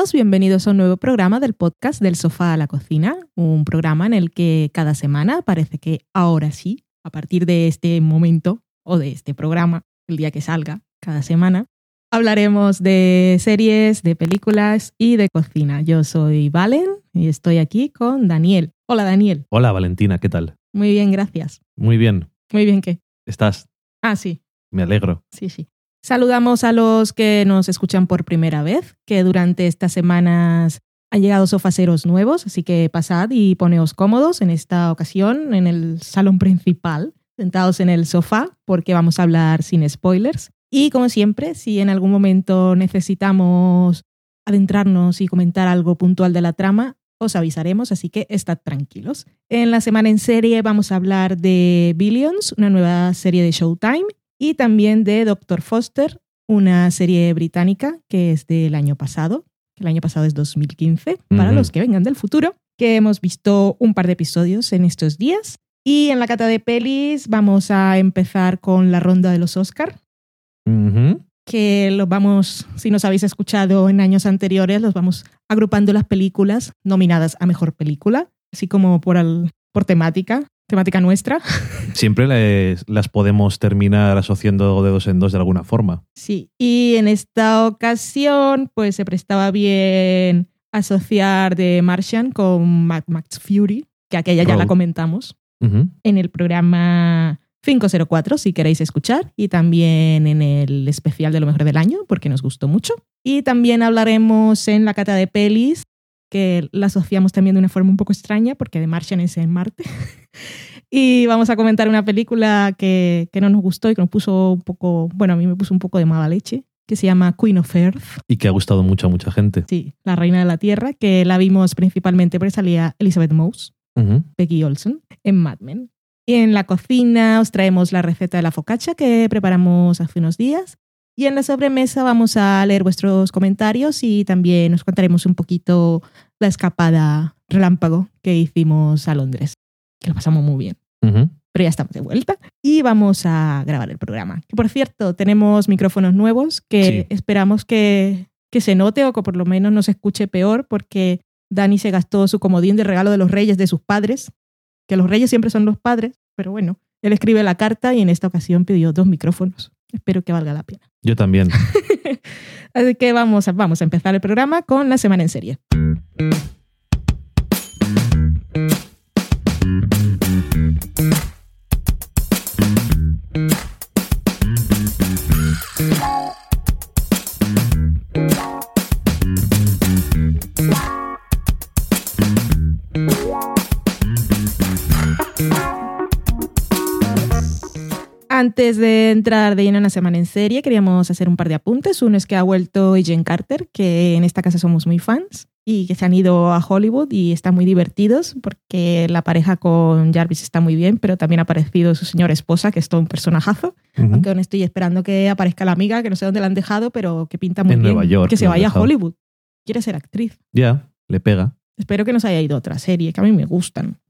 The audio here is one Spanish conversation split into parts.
Todos, bienvenidos a un nuevo programa del podcast del sofá a la cocina, un programa en el que cada semana, parece que ahora sí, a partir de este momento o de este programa, el día que salga, cada semana, hablaremos de series, de películas y de cocina. Yo soy Valen y estoy aquí con Daniel. Hola Daniel. Hola Valentina, ¿qué tal? Muy bien, gracias. Muy bien. Muy bien, ¿qué? ¿Estás? Ah, sí, Me alegro. sí, sí. Saludamos a los que nos escuchan por primera vez, que durante estas semanas han llegado sofaceros nuevos, así que pasad y poneos cómodos en esta ocasión en el salón principal, sentados en el sofá, porque vamos a hablar sin spoilers. Y como siempre, si en algún momento necesitamos adentrarnos y comentar algo puntual de la trama, os avisaremos, así que estad tranquilos. En la semana en serie vamos a hablar de Billions, una nueva serie de Showtime, y también de Dr. Foster, una serie británica que es del año pasado, que el año pasado es 2015, para Ujú. los que vengan del futuro, que hemos visto un par de episodios en estos días. Y en la cata de pelis vamos a empezar con la ronda de los Oscar, que los vamos, si nos habéis escuchado en años anteriores, los vamos agrupando las películas nominadas a mejor película, así como por, al- por temática, temática nuestra. Siempre les- las podemos terminar asociando de dos en dos de alguna forma. Sí, y en esta ocasión, pues se prestaba bien asociar The Martian con Mad Max Fury, que aquella ya la comentamos en el programa 504, si queréis escuchar, y también en el especial de lo mejor del año, porque nos gustó mucho. Y también hablaremos en la cata de pelis, que la asociamos también de una forma un poco extraña, porque The Martian es en Marte. y vamos a comentar una película que, que no nos gustó y que nos puso un poco, bueno, a mí me puso un poco de mala leche, que se llama Queen of Earth. Y que ha gustado mucho a mucha gente. Sí, la reina de la tierra, que la vimos principalmente porque salía Elizabeth Moss. Ujú. Peggy Olson en Mad Men. Y en la cocina os traemos la receta de la focaccia que preparamos hace unos días. Y en la sobremesa vamos a leer vuestros comentarios y también os contaremos un poquito la escapada relámpago que hicimos a Londres, que lo pasamos muy bien. Ujú. Pero ya estamos de vuelta y vamos a grabar el programa. Que por cierto, tenemos micrófonos nuevos que Sí. esperamos que, que se note o que por lo menos no se escuche peor porque Dani se gastó su comodín de regalo de los reyes de sus padres, que los reyes siempre son los padres, pero bueno, él escribe la carta y en esta ocasión pidió dos micrófonos. Espero que valga la pena. Yo también. Así que vamos a, vamos a empezar el programa con la semana en serie. Antes de entrar de lleno en la semana en serie, queríamos hacer un par de apuntes. Uno es que ha vuelto Agent Carter, que en esta casa somos muy fans y que se han ido a Hollywood y están muy divertidos porque la pareja con Jarvis está muy bien, pero también ha aparecido su señora esposa, que es todo un personajazo. Ujú. Aunque aún estoy esperando que aparezca la amiga, que no sé dónde la han dejado, pero que pinta muy En bien. Nueva York que se vaya a. Hollywood. Quiere ser actriz. Ya, le pega. Espero que nos haya ido a otra serie, que a mí me gustan.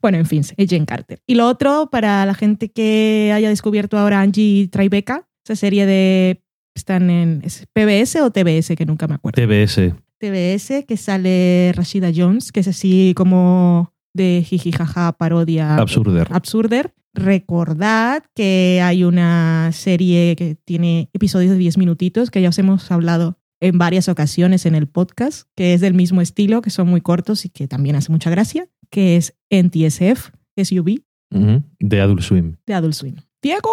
Bueno, en fin, es Jane Carter. Y lo otro, para la gente que haya descubierto ahora Angie Tribeca, esa serie de... Están en ¿es PBS o TBS, que nunca me acuerdo. TBS. TBS, que sale Rashida Jones, que es así como de jijijaja, parodia. Absurder. Absurder. Recordad que hay una serie que tiene episodios de 10 minutitos, que ya os hemos hablado en varias ocasiones en el podcast, que es del mismo estilo, que son muy cortos y que también hace mucha gracia, que es NTSF, SUV, Ujú. De Adult Swim. de Adult Swim. ¡Diego!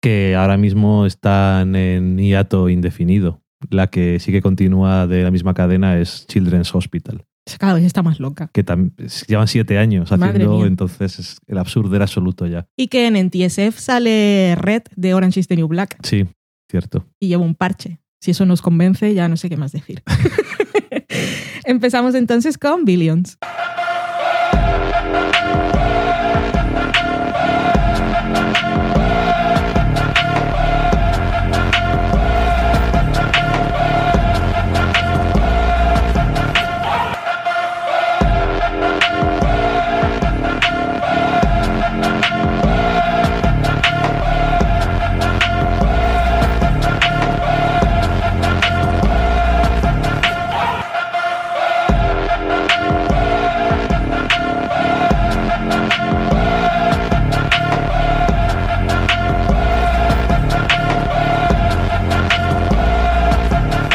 Que ahora mismo están en hiato indefinido. La que sí que continúa de la misma cadena es Children's Hospital. Cada vez está más loca. Que llevan siete años haciendo, entonces es el absurdo absoluto ya. Y que en NTSF sale Red de Orange is the New Black Sí, cierto. y lleva un parche. Si eso nos convence, ya no sé qué más decir. Empezamos entonces con Billions.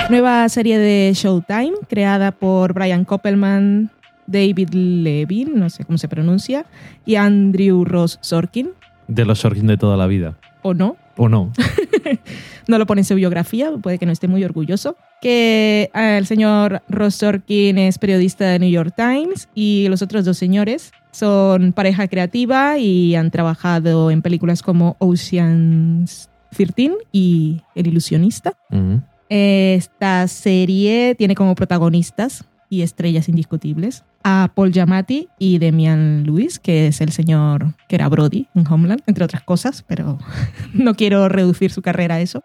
Nueva serie de Showtime, creada por Brian Koppelman, David Levin, no sé cómo se pronuncia, y Andrew Ross Sorkin, De los Sorkin de toda la vida. o no, ¿O no? no lo pone en su biografía, puede que no esté muy orgulloso, que eh, el señor Ross Sorkin es periodista de New York Times y los otros dos señores son pareja creativa y han trabajado en películas como Ocean's 13 y El ilusionista. Ujú. Esta serie tiene como protagonistas y estrellas indiscutibles a Paul Giamatti y Demian Lewis, que es el señor que era Brody en Homeland, entre otras cosas, pero no quiero reducir su carrera a eso.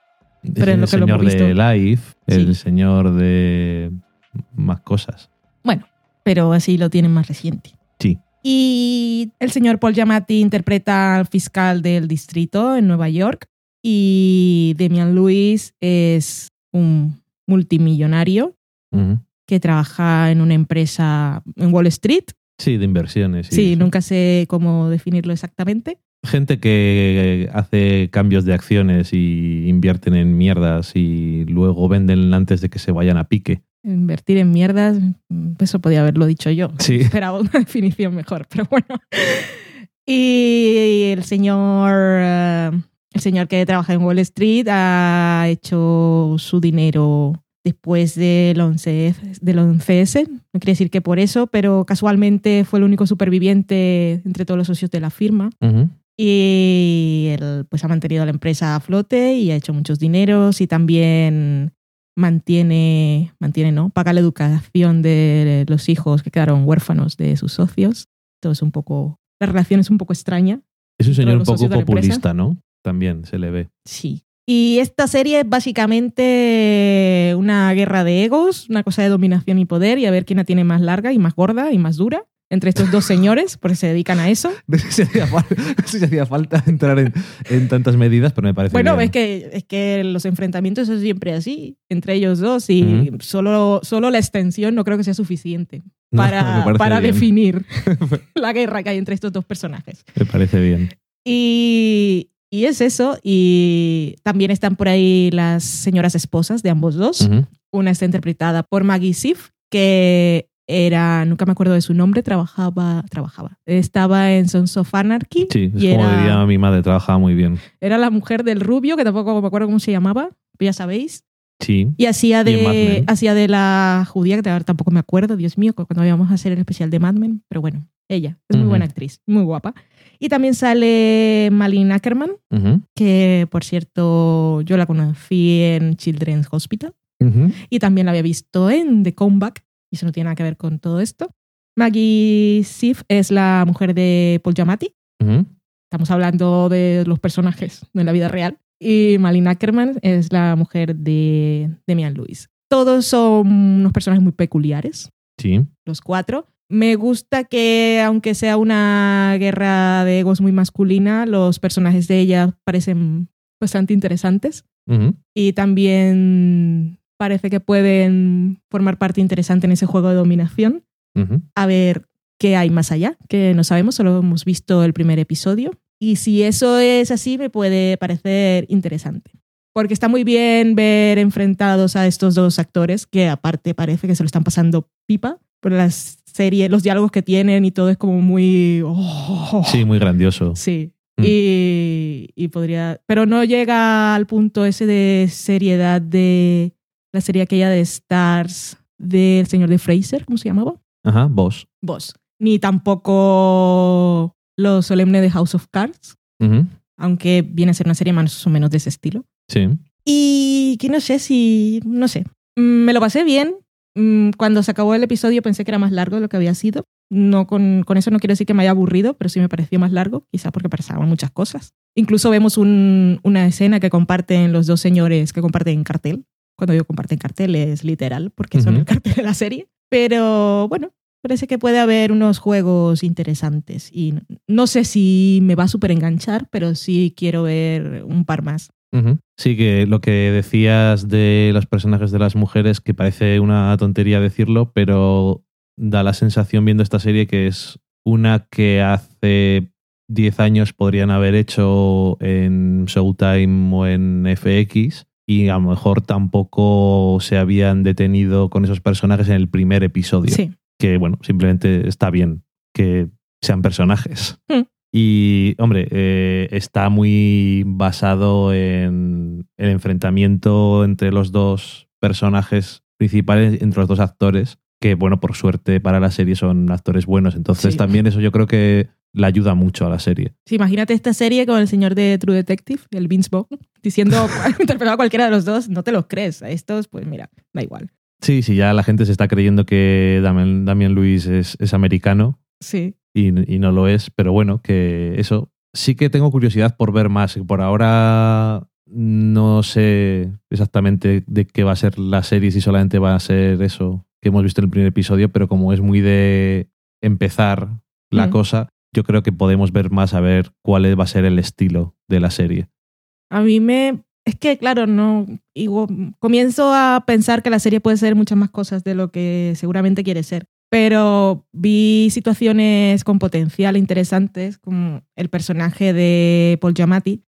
Pero el lo que lo señor de. Life, el Sí. señor de más cosas. Bueno, pero así lo tienen más reciente. Sí. Y el señor Paul Giamatti interpreta al fiscal del distrito en Nueva York y Demian Lewis es un multimillonario que trabaja en una empresa en Wall Street. Sí, de inversiones. Sí, sí. nunca sé cómo definirlo exactamente. Gente que hace cambios de acciones y invierten en mierdas y luego venden antes de que se vayan a pique. Invertir en mierdas, eso podía haberlo dicho yo. Sí. Esperaba una definición mejor, pero bueno. Y el señor, eh, el señor que trabaja en Wall Street ha hecho su dinero después del 11, del 11S. No quiere decir que por eso, pero casualmente fue el único superviviente entre todos los socios de la firma. Y él pues ha mantenido la empresa a flote y ha hecho muchos dineros y también mantiene, mantiene, ¿no? Paga la educación de los hijos que quedaron huérfanos de sus socios. Todo es un poco, la relación es un poco extraña. Es un señor un poco populista, ¿no? También se le ve. Sí. Y esta serie es básicamente una guerra de egos, una cosa de dominación y poder y a ver quién la tiene más larga y más gorda y más dura entre estos dos señores, porque se dedican a eso. No sé si hacía, fal- no sé si hacía falta entrar en, en tantas medidas, pero me parece Bueno, bien. es que, es que los enfrentamientos son siempre así, entre ellos dos, y Ujú. solo, solo la extensión no creo que sea suficiente No, para, parece para definir la guerra que hay entre estos dos personajes. Me parece bien. Y, y es eso, y también están por ahí las señoras esposas de ambos dos. Una está interpretada por Maggie Sif, que era, nunca me acuerdo de su nombre, trabajaba, trabajaba, estaba en Sons of Anarchy. Sí, es y como era- diría mi madre, trabajaba muy bien. Era la mujer del rubio, que tampoco me acuerdo cómo se llamaba, ya sabéis. Sí. Y hacía Y de, Men. hacía de la judía, que ahora tampoco me acuerdo, Dios mío, cuando íbamos a hacer el especial de Mad Men. Pero bueno, ella es muy buena actriz, muy guapa. Y también sale Malin Ackerman, que por cierto yo la conocí en Children's Hospital y también la había visto en The Comeback, y eso no tiene nada que ver con todo esto. Maggie Sif es la mujer de Paul Giamatti. Estamos hablando de los personajes de la vida real. Y Malin Ackerman es la mujer de Demian Lewis. Todos son unos personajes muy peculiares, Sí. los cuatro. Me gusta que, aunque sea una guerra de egos muy masculina, los personajes de ella parecen bastante interesantes. Y también parece que pueden formar parte interesante en ese juego de dominación. A ver qué hay más allá, que no sabemos, solo hemos visto el primer episodio. Y si eso es así, me puede parecer interesante. Porque está muy bien ver enfrentados a estos dos actores, que aparte parece que se lo están pasando pipa, pero las series, los diálogos que tienen y todo es como muy... oh. Sí, muy grandioso. Sí. Mm. Y, y podría. Pero no llega al punto ese de seriedad de la serie aquella de Stars del señor de Fraser, ¿cómo se llamaba? Ajá, vos. Boss. Ni tampoco lo solemne de House of Cards, aunque viene a ser una serie más o menos de ese estilo. Sí. Y que no sé si. No sé. Mm, Me lo pasé bien. Mm, Cuando se acabó el episodio pensé que era más largo de lo que había sido. No con, con eso no quiero decir que me haya aburrido, pero sí me pareció más largo, quizá porque pasaban muchas cosas. Incluso vemos un- una escena que comparten los dos señores que comparten cartel. Cuando digo comparten cartel es literal, porque son Ujú. el cartel de la serie. Pero bueno, parece que puede haber unos juegos interesantes. Y no sé si me va a súper enganchar, pero sí quiero ver un par más. Sí, que lo que decías de los personajes de las mujeres, que parece una tontería decirlo, pero da la sensación viendo esta serie que es una que hace 10 años podrían haber hecho en Showtime o en FX y a lo mejor tampoco se habían detenido con esos personajes en el primer episodio. Sí. Que bueno, simplemente está bien que sean personajes. Mm. Y, hombre, eh, está muy basado en el enfrentamiento entre los dos personajes principales, entre los dos actores, que, bueno, por suerte para la serie son actores buenos. Entonces, Sí. también eso yo creo que le ayuda mucho a la serie. Sí, imagínate esta serie con el señor de True Detective, el Vince Vaughn, diciendo, interpretado a cualquiera de los dos, no te los crees. A estos, pues mira, da igual. Sí, sí, ya la gente se está creyendo que Damian, Damian Lewis es, es americano Sí. y, y no lo es, pero bueno, que eso. Sí que tengo curiosidad por ver más. Por ahora no sé exactamente de qué va a ser la serie, si solamente va a ser eso que hemos visto en el primer episodio, pero como es muy de empezar la Mm. cosa, yo creo que podemos ver más a ver cuál va a ser el estilo de la serie. A mí me... Es que, claro, no... igual- comienzo a pensar que la serie puede ser muchas más cosas de lo que seguramente quiere ser. Pero vi situaciones con potencial interesantes, como el personaje de Paul Giamatti,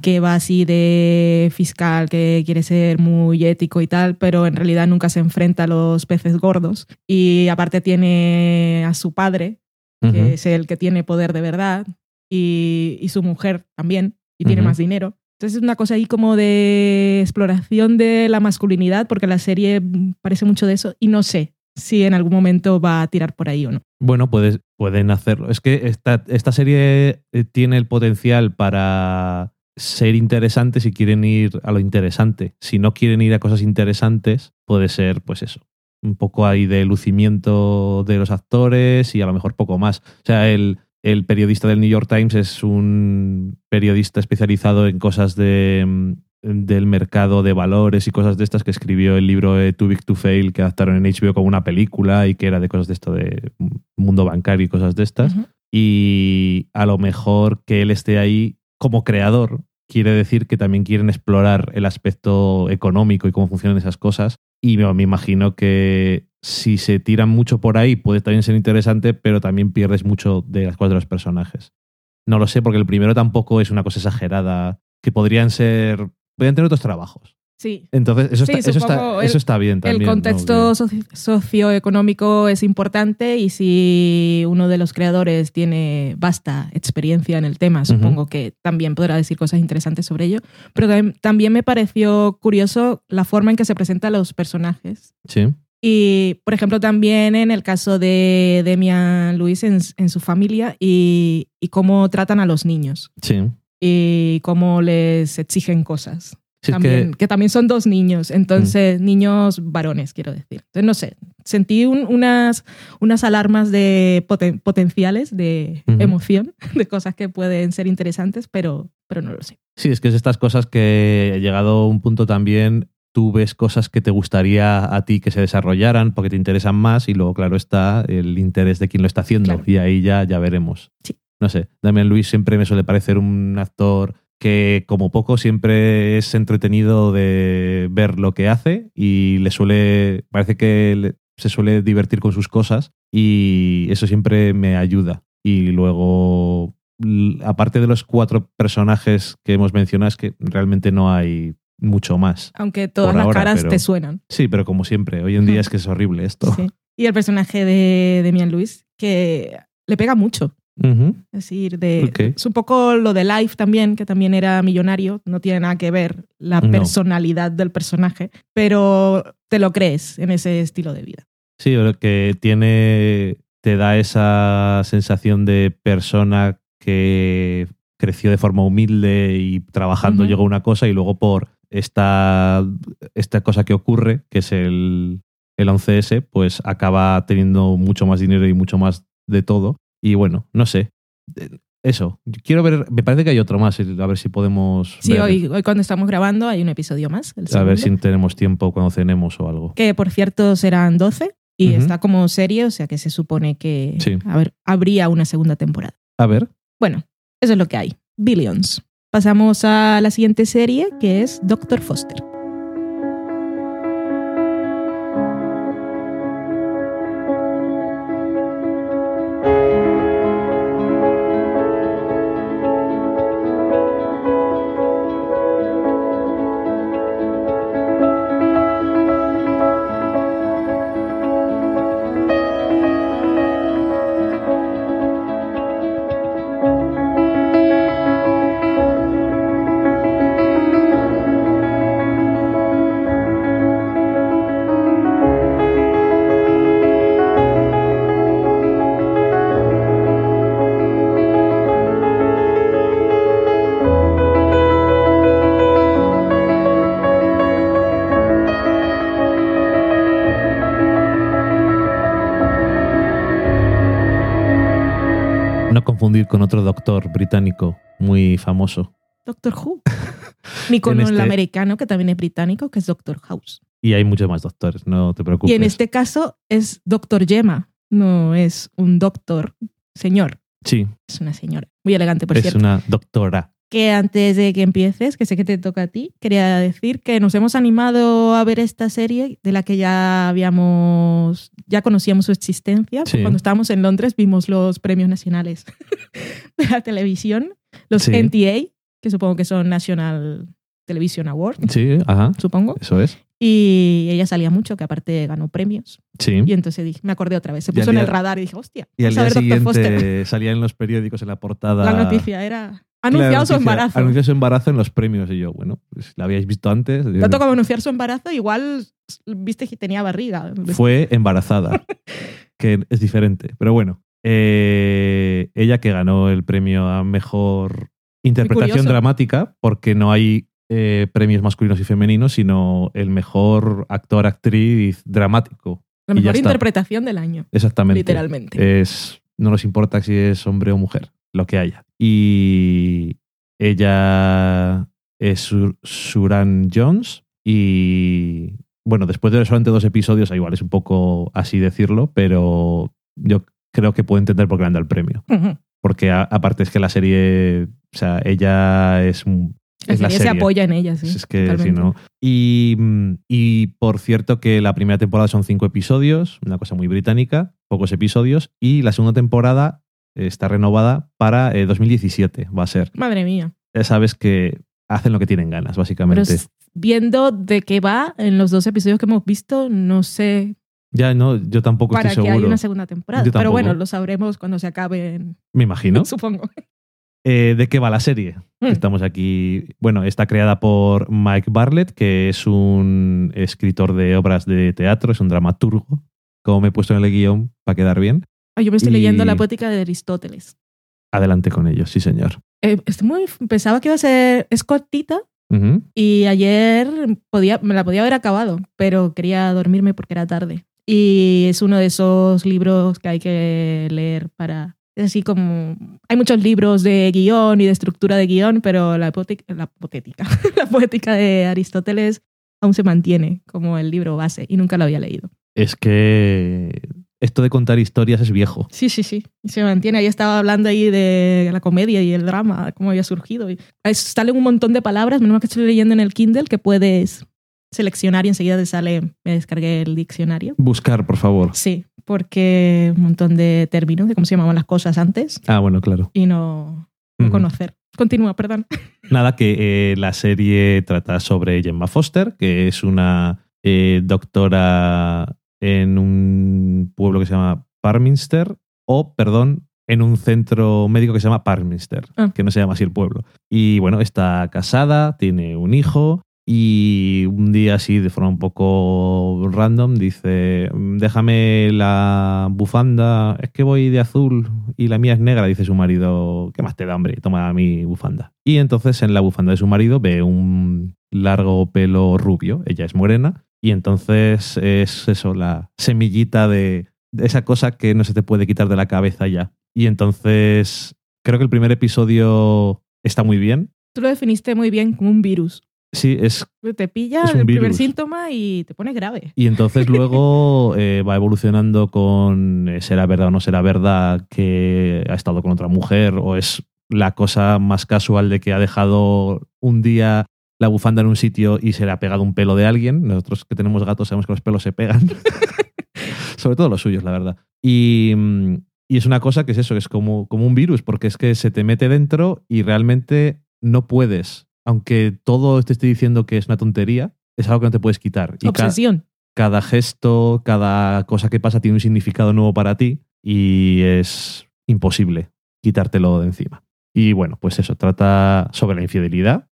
que va así de fiscal, que quiere ser muy ético y tal, pero en realidad nunca se enfrenta a los peces gordos. Y aparte tiene a su padre, que es el que tiene poder de verdad, y, y su mujer también, y tiene más dinero. Entonces es una cosa ahí como de exploración de la masculinidad, porque la serie parece mucho de eso, y no sé si en algún momento va a tirar por ahí o no. Bueno, puedes, pueden hacerlo. Es que esta, esta serie eh, tiene el potencial para ser interesante si quieren ir a lo interesante. Si no quieren ir a cosas interesantes, puede ser, pues eso, un poco ahí de lucimiento de los actores y a lo mejor poco más. O sea, el, el periodista del New York Times es un periodista especializado en cosas de, mm, del mercado de valores y cosas de estas que escribió el libro de Too Big to Fail que adaptaron en HBO como una película y que era de cosas de esto de mundo bancario y cosas de estas. Y a lo mejor que él esté ahí como creador quiere decir que también quieren explorar el aspecto económico y cómo funcionan esas cosas. Y me, me imagino que si se tiran mucho por ahí puede también ser interesante, pero también pierdes mucho de las cosas de los personajes. No lo sé, porque el primero tampoco es una cosa exagerada, que podrían ser... Podrían tener otros trabajos. Sí, Entonces, eso, Sí, está, eso, está, el- eso está bien también. el contexto socioeconómico es importante y si uno de los creadores tiene vasta experiencia en el tema, supongo que también podrá decir cosas interesantes sobre ello. Pero tam- también me pareció curioso la forma en que se presentan los personajes. Sí. Y, por ejemplo, también en el caso de Demian Luis en, en su familia y, y cómo tratan a los niños Sí. Y cómo les exigen cosas Sí, es también, que- que... también son dos niños, entonces niños varones, quiero decir. Entonces, no sé, sentí un- unas, unas alarmas de poten- potenciales de emoción, de cosas que pueden ser interesantes, pero, pero no lo sé. Sí, es que es estas cosas que llegado a un punto también tú ves cosas que te gustaría a ti que se desarrollaran porque te interesan más y luego, claro, está el interés de quien lo está haciendo Claro. y ahí ya, ya veremos. Sí. No sé, Damian Luis siempre me suele parecer un actor que como poco siempre es entretenido de ver lo que hace y le suele, parece que se suele divertir con sus cosas y eso siempre me ayuda. Y luego, aparte de los cuatro personajes que hemos mencionado, es que realmente no hay mucho más. Aunque todas las ahora, caras pero- te suenan. Sí, pero como siempre, hoy en día es que es horrible esto. Sí. Y el personaje de Demian Luis, que le pega mucho. Es decir, de, es un poco lo de Life también, que también era millonario, no tiene nada que ver la No. personalidad del personaje, pero te lo crees en ese estilo de vida. Sí, pero que tiene. te da esa sensación de persona que creció de forma humilde y trabajando llegó a una cosa y luego por esta, esta cosa que ocurre, que es el, el 11S, pues acaba teniendo mucho más dinero y mucho más de todo. Y bueno, no sé. Eh, Eso, quiero ver, me parece que hay otro más, a ver si podemos Sí, ver, hoy, hoy cuando estamos grabando hay un episodio más. el a ver si tenemos tiempo cuando cenemos o algo. Que por cierto serán 12 y está como serie, o sea que se supone que Sí. a ver, habría una segunda temporada. A ver, Bueno, eso es lo que hay. Billions. Pasamos a la siguiente serie que es Doctor Foster. Confundir con otro doctor británico muy famoso. Doctor Who. Ni con el este- americano, que también es británico, que es Doctor House. Y hay muchos más doctores, no te preocupes. Y en este caso es Doctor Gemma, no es un doctor señor, Sí, es una señora. Muy elegante, por es cierto. una doctora. Que antes de que empieces, que sé que te toca a ti, quería decir que nos hemos animado a ver esta serie de la que ya habíamos, ya conocíamos su existencia. Sí. Cuando estábamos en Londres vimos los premios nacionales de la televisión, los Sí. NTA, que supongo que son National Television Awards, Sí, ajá, supongo. eso es. Y ella salía mucho, que aparte ganó premios. Sí. Y entonces me acordé otra vez. Se puso en el radar y dije, hostia, Y al día siguiente salía en los periódicos en la portada. La noticia era anunciado su embarazo. Anunció su embarazo en los premios. Y yo, bueno, pues la habíais visto antes. Tanto como anunciar su embarazo, igual viste que tenía barriga. Fue embarazada, que es diferente. Pero bueno, eh, ella que ganó el premio a mejor interpretación dramática, porque no hay eh, premios masculinos y femeninos, sino el mejor actor, actriz dramático. La mejor está. interpretación del año, Exactamente. literalmente. Es, no nos importa si es hombre o mujer, lo que haya. Y ella es Sur- Suran Jones y bueno, después de solamente dos episodios, igual es un poco así decirlo, pero yo creo que puedo entender por qué le han dado el premio. Porque a- aparte es que la serie, o sea, ella es, un- La es la serie se serie. apoya en ella, sí. Es que si no. Y, mm, y por cierto que la primera temporada son cinco episodios, una cosa muy británica, pocos episodios, y la segunda temporada está renovada para eh, 2017, va a ser. Madre mía. Ya sabes que hacen lo que tienen ganas, básicamente. viendo de qué va en los dos episodios que hemos visto, no sé Ya no, yo tampoco para estoy seguro. hay una segunda temporada. Pero bueno, lo sabremos cuando se acaben, Me imagino. supongo. Eh, ¿De qué va la serie? Mm. Estamos aquí. Bueno, está creada por Mike Bartlett, que es un escritor de obras de teatro, es un dramaturgo, como me he puesto en el guion para quedar bien. Ah, yo me estoy Y- leyendo la poética de Aristóteles. Adelante con ello, sí, señor. Eh, es muy, pensaba que iba a ser es cortita y ayer podía, me la podía haber acabado, pero quería dormirme porque era tarde. Y es uno de esos libros que hay que leer para... Es así como... Hay muchos libros de guion y de estructura de guion, pero la, la, poética, la poética de Aristóteles aún se mantiene como el libro base y nunca lo había leído. Es que esto de contar historias es viejo. Sí, sí, sí. Se mantiene. Ahí estaba hablando ahí de la comedia y el drama, cómo había surgido. Y salen un montón de palabras, menos que estoy leyendo en el Kindle, que puedes seleccionar y enseguida te sale, me descargué el diccionario. Buscar, por favor. Sí, porque un montón de términos de cómo se llamaban las cosas antes Ah, bueno, claro. y no, conocer. Continúa, perdón. Nada, que eh, la serie trata sobre Gemma Foster, que es una eh, doctora en un pueblo que se llama Parminster, o, perdón, en un centro médico que se llama Parminster, Ah. que no se llama así el pueblo. Y bueno, está casada, tiene un hijo. Y un día así, de forma un poco random, dice, déjame la bufanda, es que voy de azul y la mía es negra, dice su marido, ¿qué más te da hambre? Toma mi bufanda. Y entonces en la bufanda de su marido ve un largo pelo rubio, ella es morena, y entonces es eso, la semillita de, de esa cosa que no se te puede quitar de la cabeza ya. Y entonces creo que el primer episodio está muy bien. Tú lo definiste muy bien como un virus. Sí, es Te pilla Es un el primer síntoma y te pone grave. Y entonces luego eh, va evolucionando con eh, será verdad o no será verdad que ha estado con otra mujer o es la cosa más casual de que ha dejado un día la bufanda en un sitio y se le ha pegado un pelo de alguien. Nosotros que tenemos gatos sabemos que los pelos se pegan. Sobre todo los suyos, la verdad. Y, mm, y es una cosa que es eso, es como, como un virus, porque es que se te mete dentro y realmente no puedes. Aunque todo te esté diciendo que es una tontería, es algo que no te puedes quitar. Y ca- Obsesión. cada gesto, cada cosa que pasa tiene un significado nuevo para ti y es imposible quitártelo de encima. Y bueno, pues eso, trata sobre la infidelidad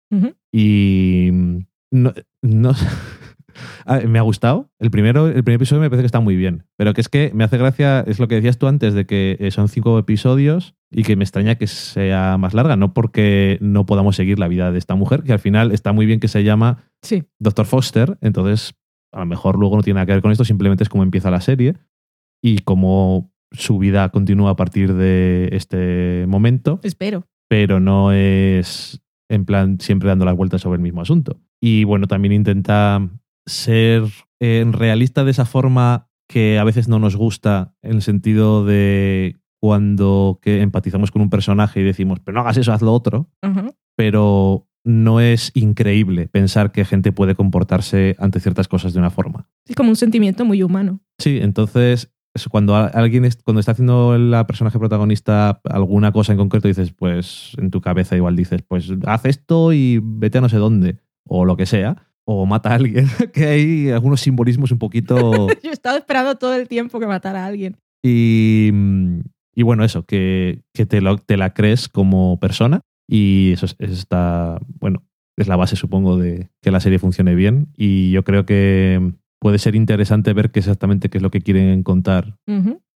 y mm, no, no- Ah, me ha gustado. El primero, el primer episodio me parece que está muy bien, pero que es que me hace gracia, es lo que decías tú antes, de que eh, son cinco episodios y que me extraña que sea más larga, no porque no podamos seguir la vida de esta mujer, que al final está muy bien que se llama Sí. Dr. Foster, entonces a lo mejor luego no tiene nada que ver con esto, simplemente es como empieza la serie y como su vida continúa a partir de este momento, Espero. pero no es en plan siempre dando las vueltas sobre el mismo asunto. Y bueno, también intenta ser eh, realista de esa forma que a veces no nos gusta, en el sentido de cuando que empatizamos con un personaje y decimos, pero no hagas eso, haz lo otro, pero no es increíble pensar que gente puede comportarse ante ciertas cosas de una forma. Es como un sentimiento muy humano. Sí, entonces cuando alguien es- cuando está haciendo la personaje protagonista alguna cosa en concreto dices, pues en tu cabeza igual dices, pues haz esto y vete a no sé dónde o lo que sea o mata a alguien, que hay algunos simbolismos un poquito Yo he estado esperando todo el tiempo que matara a alguien. y, y bueno, eso, que, que te, lo- te la crees como persona y eso es- está, bueno, es la base supongo de que la serie funcione bien y yo creo que puede ser interesante ver qué exactamente qué es lo que quieren contar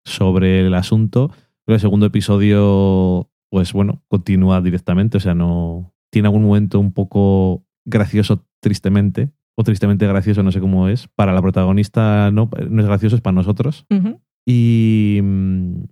sobre el asunto. Pero el segundo episodio, pues bueno, continúa directamente, o sea, no tiene algún momento un poco gracioso tristemente, o tristemente gracioso, no sé cómo es. Para la protagonista no, no es gracioso, es para nosotros. Y mm,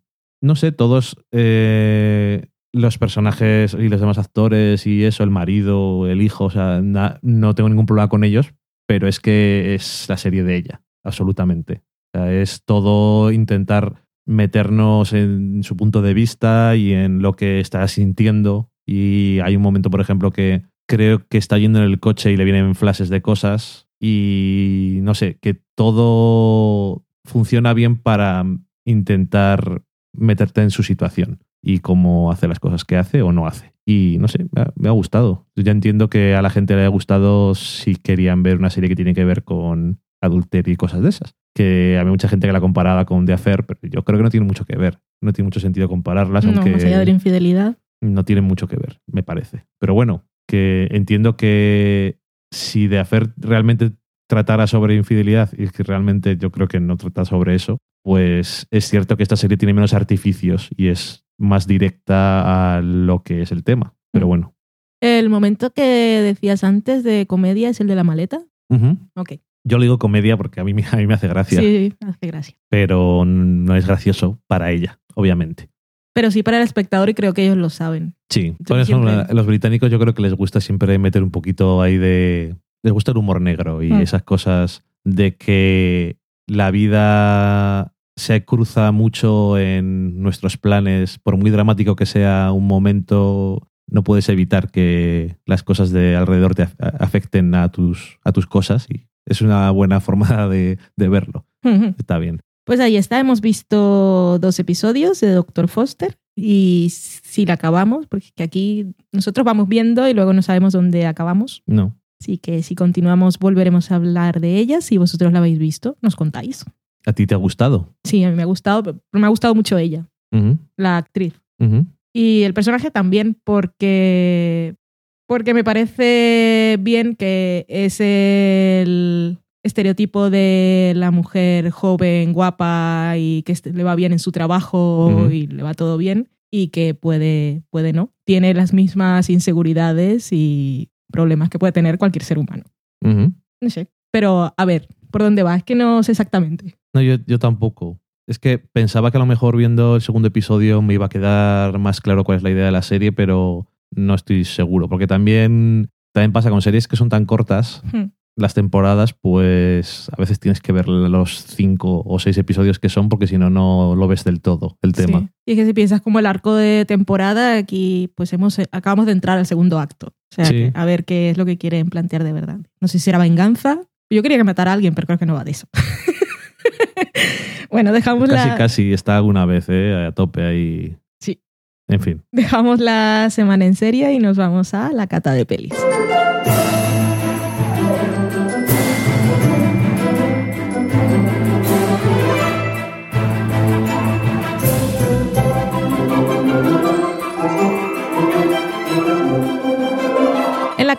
no sé, todos eh, los personajes y los demás actores y eso, el marido, el hijo, o sea, na- no tengo ningún problema con ellos, pero es que es la serie de ella, absolutamente. O sea, es todo intentar meternos en su punto de vista y en lo que está sintiendo. Y hay un momento, por ejemplo, que creo que está yendo en el coche y le vienen flashes de cosas y no sé, que todo funciona bien para intentar meterte en su situación y cómo hace las cosas que hace o no hace. Y no sé, me ha, me ha gustado. Ya entiendo que a la gente le haya gustado si querían ver una serie que tiene que ver con adulterio y cosas de esas. Que había mucha gente que la comparaba con The Affair, pero yo creo que no tiene mucho que ver. No tiene mucho sentido compararlas, No, aunque más allá de la infidelidad. no tienen mucho que ver, me parece. Pero bueno, que entiendo que si The Affair realmente tratara sobre infidelidad, y que realmente yo creo que no trata sobre eso, pues es cierto que esta serie tiene menos artificios y es más directa a lo que es el tema. Pero Mm. bueno. El momento que decías antes de comedia es el de la maleta. Ok. Yo le digo comedia porque a mí, me- a mí me hace gracia, Sí, hace gracia. pero no es gracioso para ella, obviamente. Pero sí para el espectador y creo que ellos lo saben. Sí, por eso siempre- los británicos yo creo que les gusta siempre meter un poquito ahí de... Les gusta el humor negro y Mm. esas cosas de que la vida se cruza mucho en nuestros planes, por muy dramático que sea un momento, no puedes evitar que las cosas de alrededor te af- afecten a tus, a tus cosas y es una buena forma de, de verlo. Está bien. Pues ahí está, hemos visto dos episodios de Doctor Foster y si la acabamos, porque aquí nosotros vamos viendo y luego no sabemos dónde acabamos. No. Así que si continuamos volveremos a hablar de ellas. Si vosotros la habéis visto, nos contáis. ¿A ti te ha gustado? Sí, a mí me ha gustado, pero me ha gustado mucho ella, la actriz. Y el personaje también, porque, porque me parece bien que es el estereotipo de la mujer joven, guapa y que le va bien en su trabajo y le va todo bien y que puede, puede no. Tiene las mismas inseguridades y problemas que puede tener cualquier ser humano. No sé. Pero a ver, ¿por dónde va? Es que no sé exactamente. No, yo, yo tampoco. Es que pensaba que a lo mejor viendo el segundo episodio me iba a quedar más claro cuál es la idea de la serie, pero no estoy seguro. Porque también, también pasa con series que son tan cortas, Hmm. Las temporadas, pues a veces tienes que ver los cinco o seis episodios que son, porque si no, no lo ves del todo, el tema. Sí. Y es que si piensas como el arco de temporada, aquí pues hemos acabamos de entrar al segundo acto. O sea, Sí. a ver qué es lo que quieren plantear de verdad. No sé si será venganza. Yo quería que matara a alguien, pero creo que no va de eso. bueno, dejamos Casi, la, casi está alguna vez, ¿eh? A tope ahí. Sí. En fin. dejamos la semana en serie y nos vamos a la cata de pelis.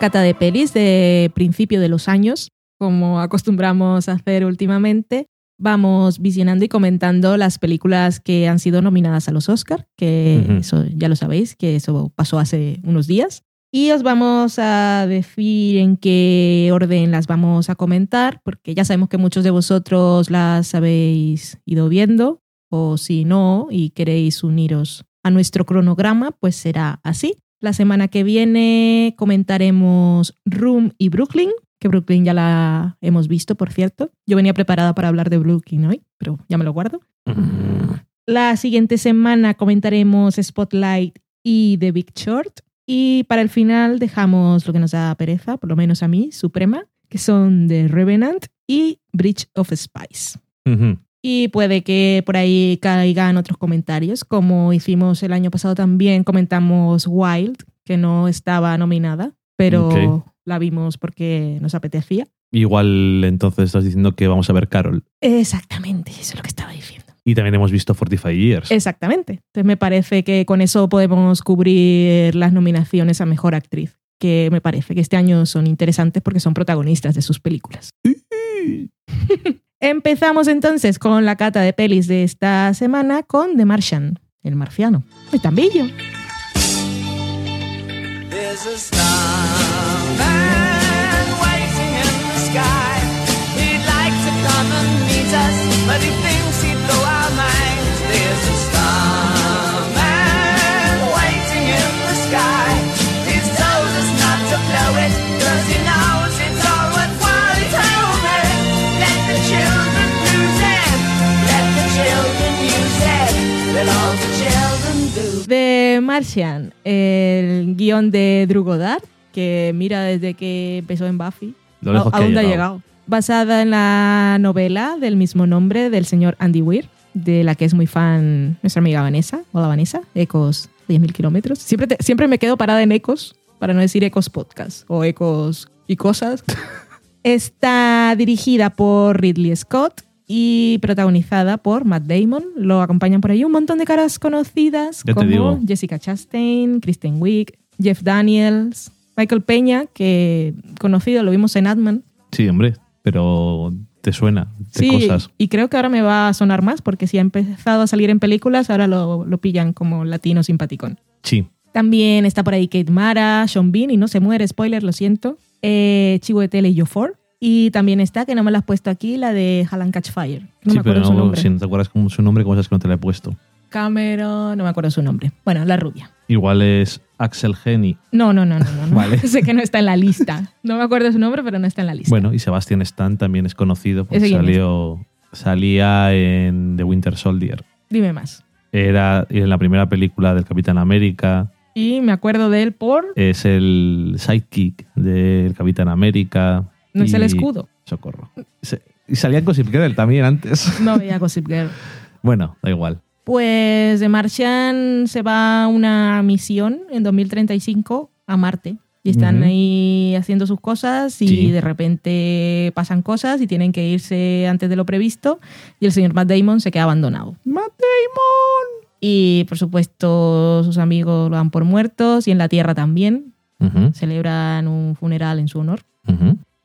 Cata de pelis de principio de los años, como acostumbramos a hacer últimamente, vamos visionando y comentando las películas que han sido nominadas a los Oscar, que Ujú. eso ya lo sabéis, que eso pasó hace unos días. Y os vamos a decir en qué orden las vamos a comentar, porque ya sabemos que muchos de vosotros las habéis ido viendo. o si no y queréis uniros a nuestro cronograma, pues será así. La semana que viene comentaremos Room y Brooklyn, que Brooklyn ya la hemos visto, por cierto. Yo venía preparada para hablar de Brooklyn hoy, pero ya me lo guardo. La siguiente semana comentaremos Spotlight y The Big Short. Y para el final dejamos lo que nos da pereza, por lo menos a mí, Suprema, que son The Revenant y Bridge of Spice. Y puede que por ahí caigan otros comentarios, como hicimos el año pasado también, comentamos Wild, que no estaba nominada, pero la vimos porque nos apetecía. Igual entonces estás diciendo que vamos a ver Carol. Exactamente, eso es lo que estaba diciendo. Y también hemos visto 45 Years. Exactamente. Entonces me parece que con eso podemos cubrir las nominaciones a Mejor Actriz, que me parece que este año son interesantes porque son protagonistas de sus películas. Empezamos entonces con la cata de pelis de esta semana con The Martian, el marciano. ¡Ay, tan bello! The Martian, el guion de Drew Goddard, que mira desde que empezó en Buffy. Lo lejos ¿A, que ha llegado. llegado? Basada en la novela del mismo nombre del señor Andy Weir, de la que es muy fan nuestra amiga Vanessa. Hola Vanessa, Ecos 10.000 kilómetros. Siempre, te- siempre me quedo parada en Ecos, para no decir Ecos Podcast o Ecos y cosas. Está dirigida por Ridley Scott y protagonizada por Matt Damon. Lo acompañan por ahí un montón de caras conocidas como digo. Jessica Chastain, Kristen Wiig, Jeff Daniels, Michael Peña, que conocido, lo vimos en Ant-Man. Sí, hombre, pero te suena de Sí, cosas. y creo que ahora me va a sonar más porque si ha empezado a salir en películas, ahora lo, lo pillan como latino simpaticón. Sí. También está por ahí Kate Mara, Sean Bean, y no se muere, spoiler, lo siento. Eh, Chiwetel y Jofor. Y también está, que no me la has puesto aquí, la de Halan Catch Fire. No sí, me pero su no, nombre. si no te acuerdas cómo su nombre, ¿cómo sabes que no te la he puesto? Cameron, no me acuerdo su nombre. Bueno, la rubia. Igual es Axel Henny. No, no, no, no, no. no. Vale. sé que no está en la lista. No me acuerdo su nombre, pero no está en la lista. Bueno, y Sebastián Stan también es conocido porque salió, salía en The Winter Soldier. Dime más. Era en la primera película del Capitán América. Y me acuerdo de él por... Es el sidekick del Capitán América. No es el escudo. Socorro. Y salía en Gossip Girl también antes. No veía Gossip Girl. Bueno, da igual. Pues de Martian se va a una misión en 2035 a Marte. Y están ahí haciendo sus cosas y Sí. de repente pasan cosas y tienen que irse antes de lo previsto. Y el señor Matt Damon se queda abandonado. ¡Matt Damon! Y por supuesto sus amigos lo dan por muertos y en la Tierra también. Celebran un funeral en su honor.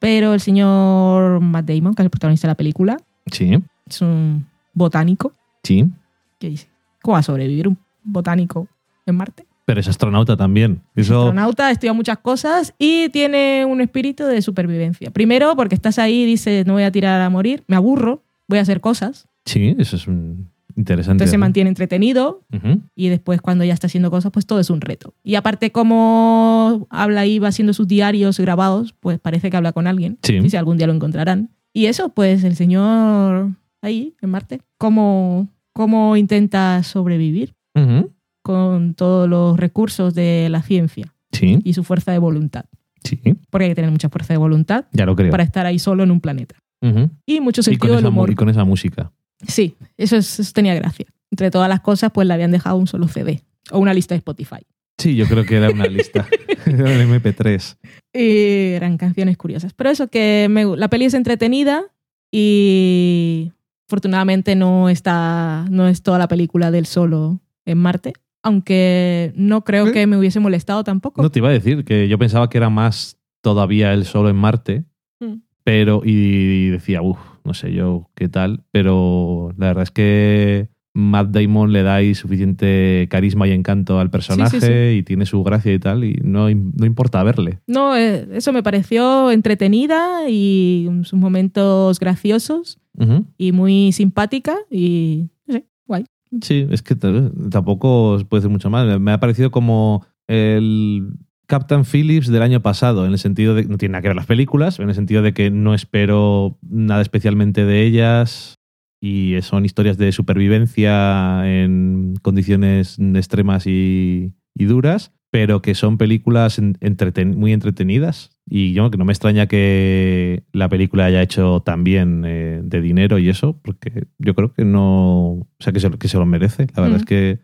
Pero el señor Matt Damon, que es el protagonista de la película, Sí, es un botánico. sí. ¿Qué dice? ¿Cómo va a sobrevivir un botánico en Marte? Pero es astronauta también. Eso, astronauta, estudia muchas cosas y tiene un espíritu de supervivencia. Primero, porque estás ahí y dices, no voy a tirar a morir, me aburro, voy a hacer cosas. sí, eso es un interesante. Entonces se mantiene entretenido y después cuando ya está haciendo cosas, pues todo es un reto. Y aparte, como habla y va haciendo sus diarios grabados, pues parece que habla con alguien. Sí. Y si algún día lo encontrarán. Y eso, pues el señor ahí, en Marte, cómo, cómo intenta sobrevivir con todos los recursos de la ciencia Sí, y su fuerza de voluntad. sí, Porque hay que tener mucha fuerza de voluntad ya lo creo. para estar ahí solo en un planeta. Y mucho Y, con sentido esa, humor. y con esa música. Sí, eso, es- eso tenía gracia. Entre todas las cosas, pues le habían dejado un solo CD o una lista de Spotify. Sí, yo creo que era una lista. era el MP3. Y eran canciones curiosas. Pero eso que me la peli es entretenida y afortunadamente no está no es toda la película del solo en Marte, aunque no creo ¿Eh? que me hubiese molestado tampoco. No te iba a decir que yo pensaba que era más todavía el solo en Marte, Mm. pero y decía, uff, no sé yo qué tal, pero la verdad es que Matt Damon le da ahí suficiente carisma y encanto al personaje sí. y tiene su gracia y tal, y no, no importa verle. No, eh, eso me pareció entretenida y sus momentos graciosos y muy simpática y no sé, Guay. Sí, es que tampoco puede decir mucho más. Me ha parecido como el Captain Phillips del año pasado, en el sentido de no tiene nada que ver las películas, en el sentido de que no espero nada especialmente de ellas y son historias de supervivencia en condiciones extremas y, y duras, pero que son películas entreten- muy entretenidas. Y yo que no me extraña que la película haya hecho tan bien eh, de dinero y eso, porque yo creo que no. O sea, que se, que se lo merece. La verdad Mm. es que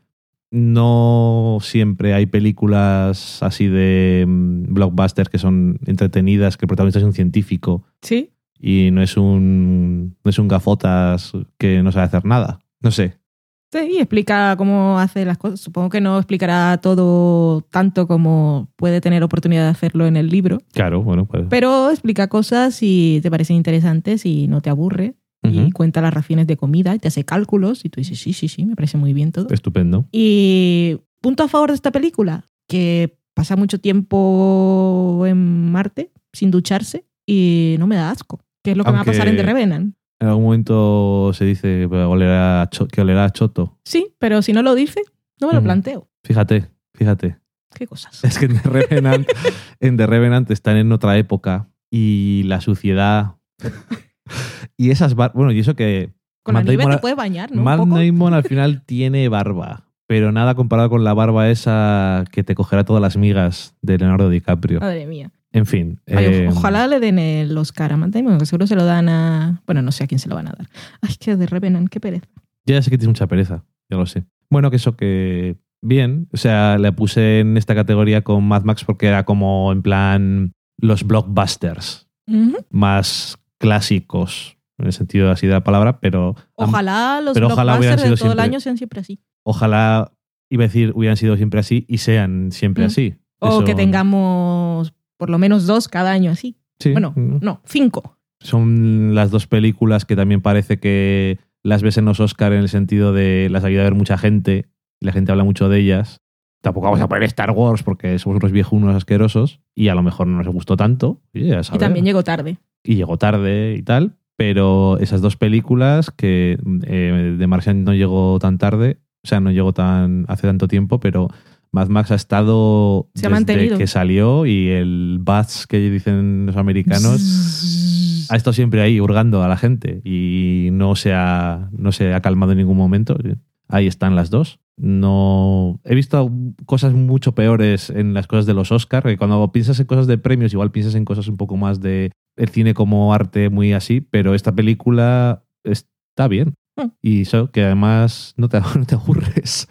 no siempre hay películas así de mm, blockbusters que son entretenidas, que el protagonista es un científico Sí. y no es un, no es un gafotas que no sabe hacer nada. No sé. Sí, y explica cómo hace las cosas. Supongo que no explicará todo tanto como puede tener oportunidad de hacerlo en el libro, Claro, bueno, pues. pero explica cosas y te parecen interesantes y no te aburre. Y cuenta las raciones de comida y te hace cálculos y tú dices, sí, sí, sí, me parece muy bien todo. Estupendo. Y punto a favor de esta película, que pasa mucho tiempo en Marte sin ducharse y no me da asco. Que es lo que me va a pasar en The Revenant. En algún momento se dice que olerá a cho- que olerá a choto. Sí, pero si no lo dice, no me lo Mm. planteo. Fíjate, fíjate. ¿Qué cosas? Es que en The Revenant, en The Revenant están en otra época y la suciedad y esas bar- bueno y eso que Con la Matt nieve Damon- te puedes bañar, ¿no? Matt. Damon al final tiene barba, pero nada comparado con la barba esa que te cogerá todas las migas de Leonardo DiCaprio. Madre mía. En fin, Ay, eh, ojalá le den el Oscar a Matt Damon, que seguro se lo dan a... Bueno, no sé a quién se lo van a dar. Ay, que de Revenant, qué pereza. ya sé que tienes mucha pereza, ya lo sé. Bueno, que eso que bien, o sea, le puse en esta categoría con Mad Max porque era como en plan los blockbusters más clásicos, en el sentido así de la palabra, pero Ojalá los pero ojalá hubieran de todo el año sean siempre así. ojalá, iba a decir, hubieran sido siempre así y sean siempre Mm. así. O Eso- que tengamos por lo menos dos cada año así. Sí, Bueno, mm. no, cinco. son las dos películas que también parece que las ves en los Oscar en el sentido de las ayuda a ver mucha gente y la gente habla mucho de ellas. Tampoco vamos a poner Star Wars porque somos unos viejunos asquerosos y a lo mejor no nos gustó tanto. Y, ya Y también llegó tarde. y llegó tarde y tal, pero esas dos películas que eh, de Martian no llegó tan tarde, o sea, no llegó tan hace tanto tiempo, pero Mad Max ha estado Se ha desde mantenido. que salió y el buzz que dicen los americanos ha estado siempre ahí hurgando a la gente y no se ha, no se ha calmado en ningún momento. Ahí están las dos. No he visto cosas mucho peores en las cosas de los Oscar. que Cuando piensas en cosas de premios, igual piensas en cosas un poco más de el cine como arte muy así, pero esta película está bien. Mm. Y eso, que además no te, no te aburres,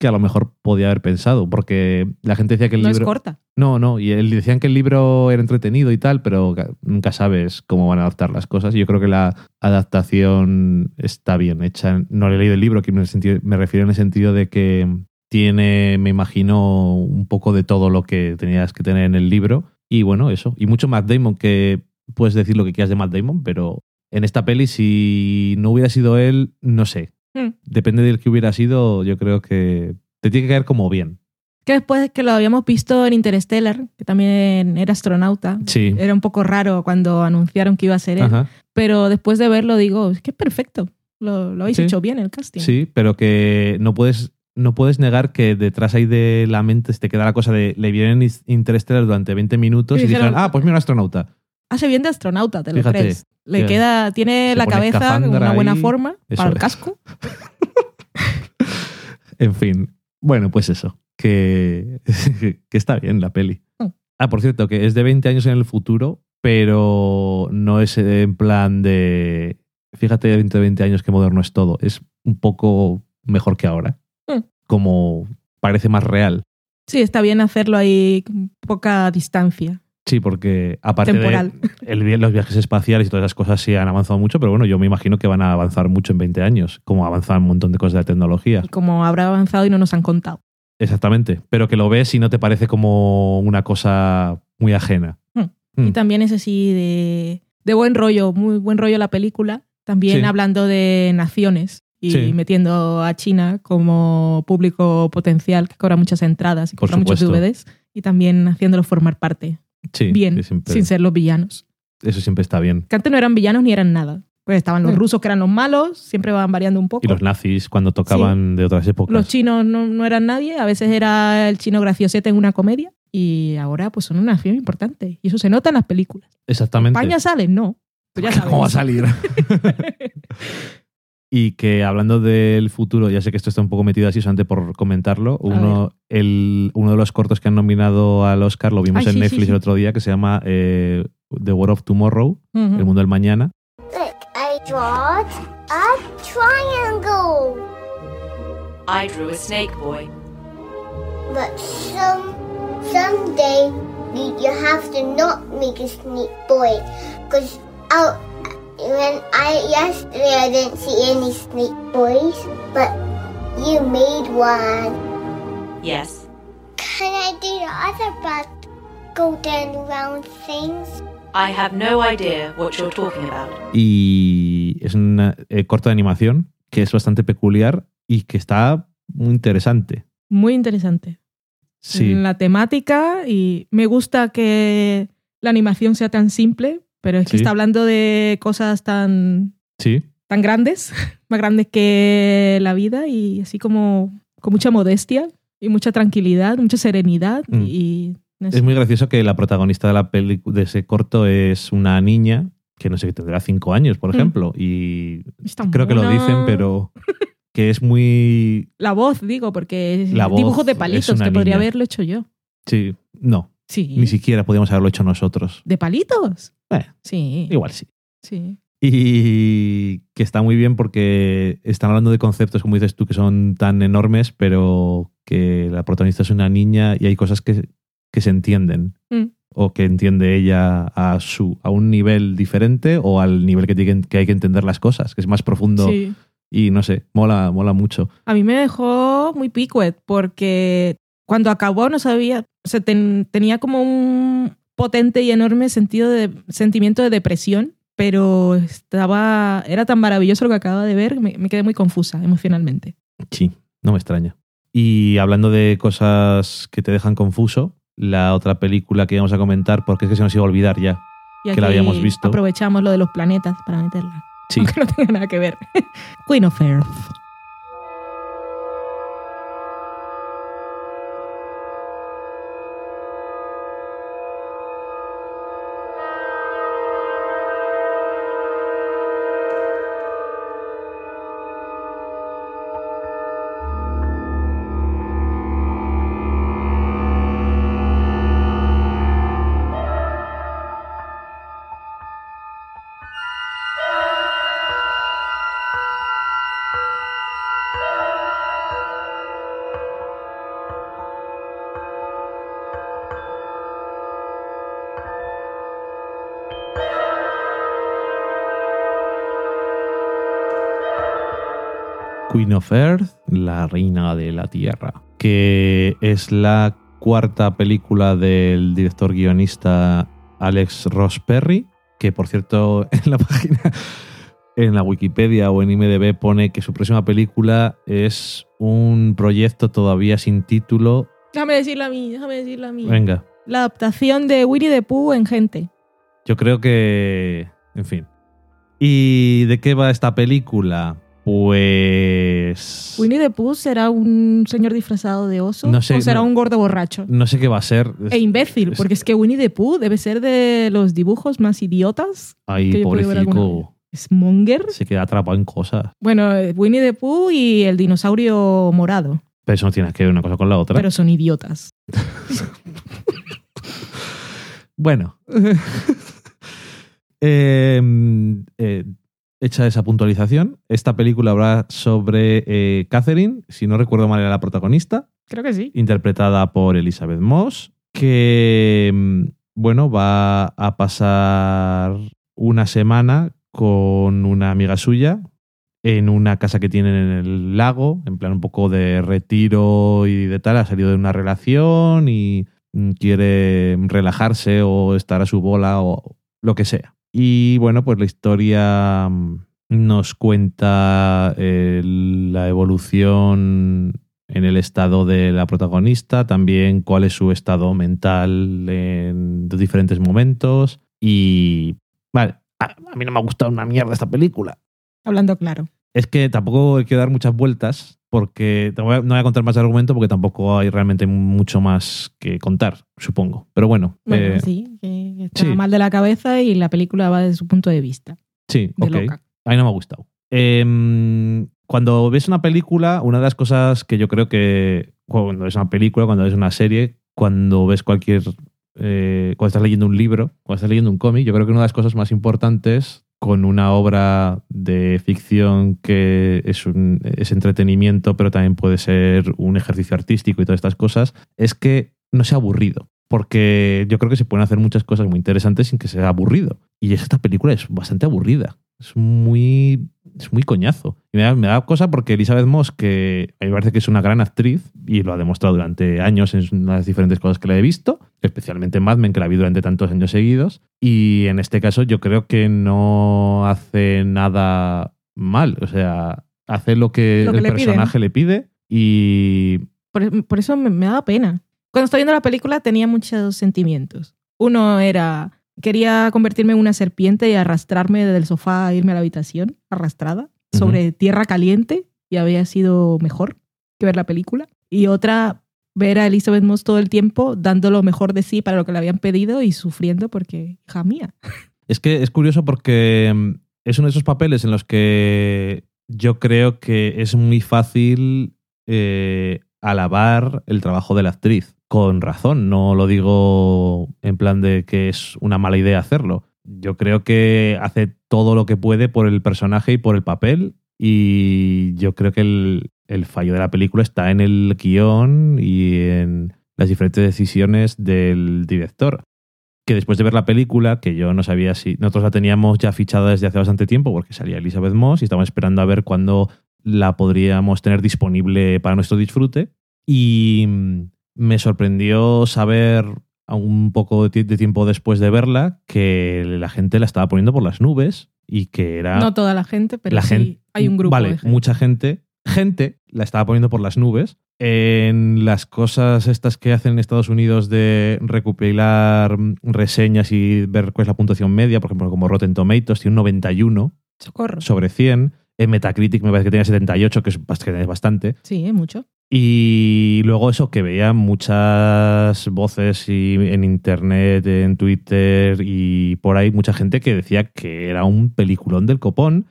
que a lo mejor podía haber pensado, porque la gente decía que el no es libro... corta. No, no, y él, decían que el libro era entretenido y tal, pero ca- nunca sabes cómo van a adaptar las cosas. Y yo creo que la adaptación está bien hecha. No le he leído el libro, que me, sentido- me refiero en el sentido de que tiene, me imagino, un poco de todo lo que tenías que tener en el libro. Y bueno, eso. Y mucho Matt Damon, que puedes decir lo que quieras de Matt Damon, pero en esta peli, si no hubiera sido él, no sé. Mm. Depende del que hubiera sido, yo creo que te tiene que caer como bien. Que después que lo habíamos visto en Interstellar, que también era astronauta, Sí. era un poco raro cuando anunciaron que iba a ser él. Ajá. Pero después de verlo digo, es que es perfecto. Lo, lo habéis Sí. hecho bien el casting. Sí, pero que no puedes, no puedes negar que detrás ahí de la mente te queda la cosa de le vienen Interstellar durante 20 minutos Y y, dijeron, dijeron, ah, pues mira un astronauta. Hace bien de astronauta, te lo Fíjate, crees. Le queda, tiene Se la cabeza en una buena ahí. forma Eso para el es. casco. En fin, bueno, pues eso, que, que está bien la peli. Mm. Ah, por cierto, que es de 20 años en el futuro, pero no es en plan de, fíjate, dentro de 20 años qué moderno es todo. Es un poco mejor que ahora. Mm. Como parece más real. Sí, está bien hacerlo ahí con poca distancia. Sí, porque aparte Temporal. de el los viajes espaciales y todas esas cosas sí han avanzado mucho, pero bueno, yo me imagino que van a avanzar mucho en 20 años, como avanzan un montón de cosas de la tecnología. Y como habrá avanzado y no nos han contado. Exactamente, pero que lo ves y no te parece como una cosa muy ajena. Mm. Y también es así de, de buen rollo, muy buen rollo la película. También Sí. hablando de naciones y Sí. metiendo a China como público potencial que cobra muchas entradas y Por compra muchos. DVDs. Y también haciéndolo formar parte Sí, bien, siempre- sin ser los villanos. eso siempre está bien. Que antes no eran villanos ni eran nada. Pues estaban los Sí. rusos que eran los malos, siempre van variando un poco. Y los nazis cuando tocaban de otras épocas. Los chinos no, no eran nadie, a veces era el chino graciosete en una comedia y ahora pues son una acción importante. Y eso se nota en las películas. Exactamente. ¿España salen? No. Pues ya ¿Cómo va a salir? y que hablando del futuro, ya sé que esto está un poco metido así, solamente por comentarlo, uno, el, uno de los cortos que han nominado al Oscar lo vimos Ay, en sí, Netflix sí. el otro día, que se llama eh, The World of Tomorrow. El Mundo del Mañana. Look, I drawed a triangle. I drew a snake boy. But some someday you, you have to not make a snake boy, cause out when I yesterday I didn't see any snake boys, but you made one. Yes. Can I do the other but go down round things? I have no idea what you're talking about. Y es un eh, corto de animación que es bastante peculiar y que está muy interesante. Muy interesante. Sí, En la temática y me gusta que la animación sea tan simple, pero es que Sí. está hablando de cosas tan, sí. tan grandes, más grandes que la vida y así como con mucha modestia y mucha tranquilidad, mucha serenidad Mm. y no sé. Es muy gracioso que la protagonista de la peli de ese corto es una niña que no sé qué tendrá cinco años, por Mm. ejemplo, y Está creo que lo dicen, pero que es muy La voz, digo, porque es La dibujos de palitos que podría haberlo hecho yo. sí, no, Sí. ni siquiera podíamos haberlo hecho nosotros. ¿De palitos? Eh, Sí. igual sí. Sí. Y que está muy bien porque están hablando de conceptos, como dices tú, que son tan enormes, pero que la protagonista es una niña y hay cosas que, que se entienden. Mm. O que entiende ella a, su, a un nivel diferente o al nivel que, tiene- que hay que entender las cosas, que es más profundo. Sí. Y no sé, mola, mola mucho. A mí me dejó muy picuet porque cuando acabó no sabía, o sea, ten- tenía como un potente y enorme sentido de sentimiento de depresión, pero estaba era tan maravilloso lo que acababa de ver, me, me quedé muy confusa emocionalmente. Sí, no me extraña. Y hablando de cosas que te dejan confuso, la otra película que íbamos a comentar, porque es que se nos iba a olvidar ya. Y Que la habíamos visto. Aprovechamos lo de los planetas para meterla, Sí, aunque no tenga nada que ver. Queen of Earth. Of Earth, la reina de la tierra, que es la cuarta película del director guionista Alex Ross Perry, que por cierto en la página, en la Wikipedia o en IMDb pone que su próxima película es un proyecto todavía sin título. Déjame decirla a mí, déjame decirla a mí. Venga, La adaptación de Winnie the Pooh en gente. yo creo que, en fin. ¿Y de qué va esta película? Pues... Winnie the Pooh será un señor disfrazado de oso No sé, o será no- un gordo borracho. No sé qué va a ser. E imbécil, porque es que Winnie the Pooh debe ser de los dibujos más idiotas. Ay, pobrecito. Es Monger. Se queda atrapado en cosas. Bueno, eh, Winnie the Pooh y el dinosaurio morado. Pero eso no tiene que ver una cosa con la otra. Pero son idiotas. Bueno. Eh, eh, hecha esa puntualización, esta película habla sobre eh, Catherine, si no recuerdo mal era la protagonista, Creo que sí. interpretada por Elizabeth Moss, que, mm, bueno, va a pasar una semana con una amiga suya en una casa que tienen en el lago, en plan un poco de retiro y de tal, ha salido de una relación y mm, quiere relajarse o estar a su bola o lo que sea. Y bueno, pues la historia mm, nos cuenta eh, la evolución en el estado de la protagonista, también cuál es su estado mental en diferentes momentos. Y vale, a, a mí no me ha gustado una mierda esta película. Hablando claro. Es que tampoco hay que dar muchas vueltas porque te voy a- no voy a contar más de argumento porque tampoco hay realmente mucho más que contar, supongo. Pero bueno, Bueno, eh, sí, que, está sí. mal de la cabeza y la película va desde su punto de vista. sí, De ok. loca. A mí no me ha gustado. Em, cuando ves una película, una de las cosas que yo creo que cuando ves una película, cuando ves una serie, cuando ves cualquier... eh, cuando estás leyendo un libro, cuando estás leyendo un cómic, yo creo que una de las cosas más importantes con una obra de ficción que es, un, es entretenimiento, pero también puede ser un ejercicio artístico y todas estas cosas, es que no sea aburrido. Porque yo creo que se pueden hacer muchas cosas muy interesantes sin que sea aburrido. Y esta película es bastante aburrida. Es muy, es muy coñazo. Y me da, me da cosa porque Elizabeth Moss, que a mí me parece que es una gran actriz y lo ha demostrado durante años en las diferentes cosas que la he visto, especialmente en Mad Men, que la vi durante tantos años seguidos. Y en este caso yo creo que no hace nada mal. O sea, hace lo que, Lo que el le piden. personaje le pide y Por, por eso me, me daba pena. Cuando estaba viendo la película tenía muchos sentimientos. Uno era, quería convertirme en una serpiente y arrastrarme del sofá a irme a la habitación, arrastrada, sobre tierra caliente, y había sido mejor que ver la película. Y otra, ver a Elizabeth Moss todo el tiempo dando lo mejor de sí para lo que le habían pedido y sufriendo porque, hija mía. Es que es curioso porque mm, es uno de esos papeles en los que yo creo que es muy fácil eh, alabar el trabajo de la actriz. Con razón, no lo digo en plan de que es una mala idea hacerlo. Yo creo que hace todo lo que puede por el personaje y por el papel y yo creo que el, el fallo de la película está en el guion y en las diferentes decisiones del director que después de ver la película, que yo no sabía si nosotros la teníamos ya fichada desde hace bastante tiempo porque salía Elizabeth Moss y estábamos esperando a ver cuándo la podríamos tener disponible para nuestro disfrute y mm, me sorprendió saber un poco de, ti- de tiempo después de verla que la gente la estaba poniendo por las nubes y que era No toda la gente, pero la sí gente, hay un grupo Vale, de gente. mucha gente. Gente la estaba poniendo por las nubes. En las cosas estas que hacen en Estados Unidos de recopilar mm, reseñas y ver cuál es la puntuación media, por ejemplo, como Rotten Tomatoes, tiene un 91 Socorro. sobre 100. En Metacritic me parece que tenía 78, que es bast- que es bastante. Sí, ¿eh? mucho. Y luego eso, que veía muchas voces y en internet, en Twitter y por ahí, mucha gente que decía que era un peliculón del copón.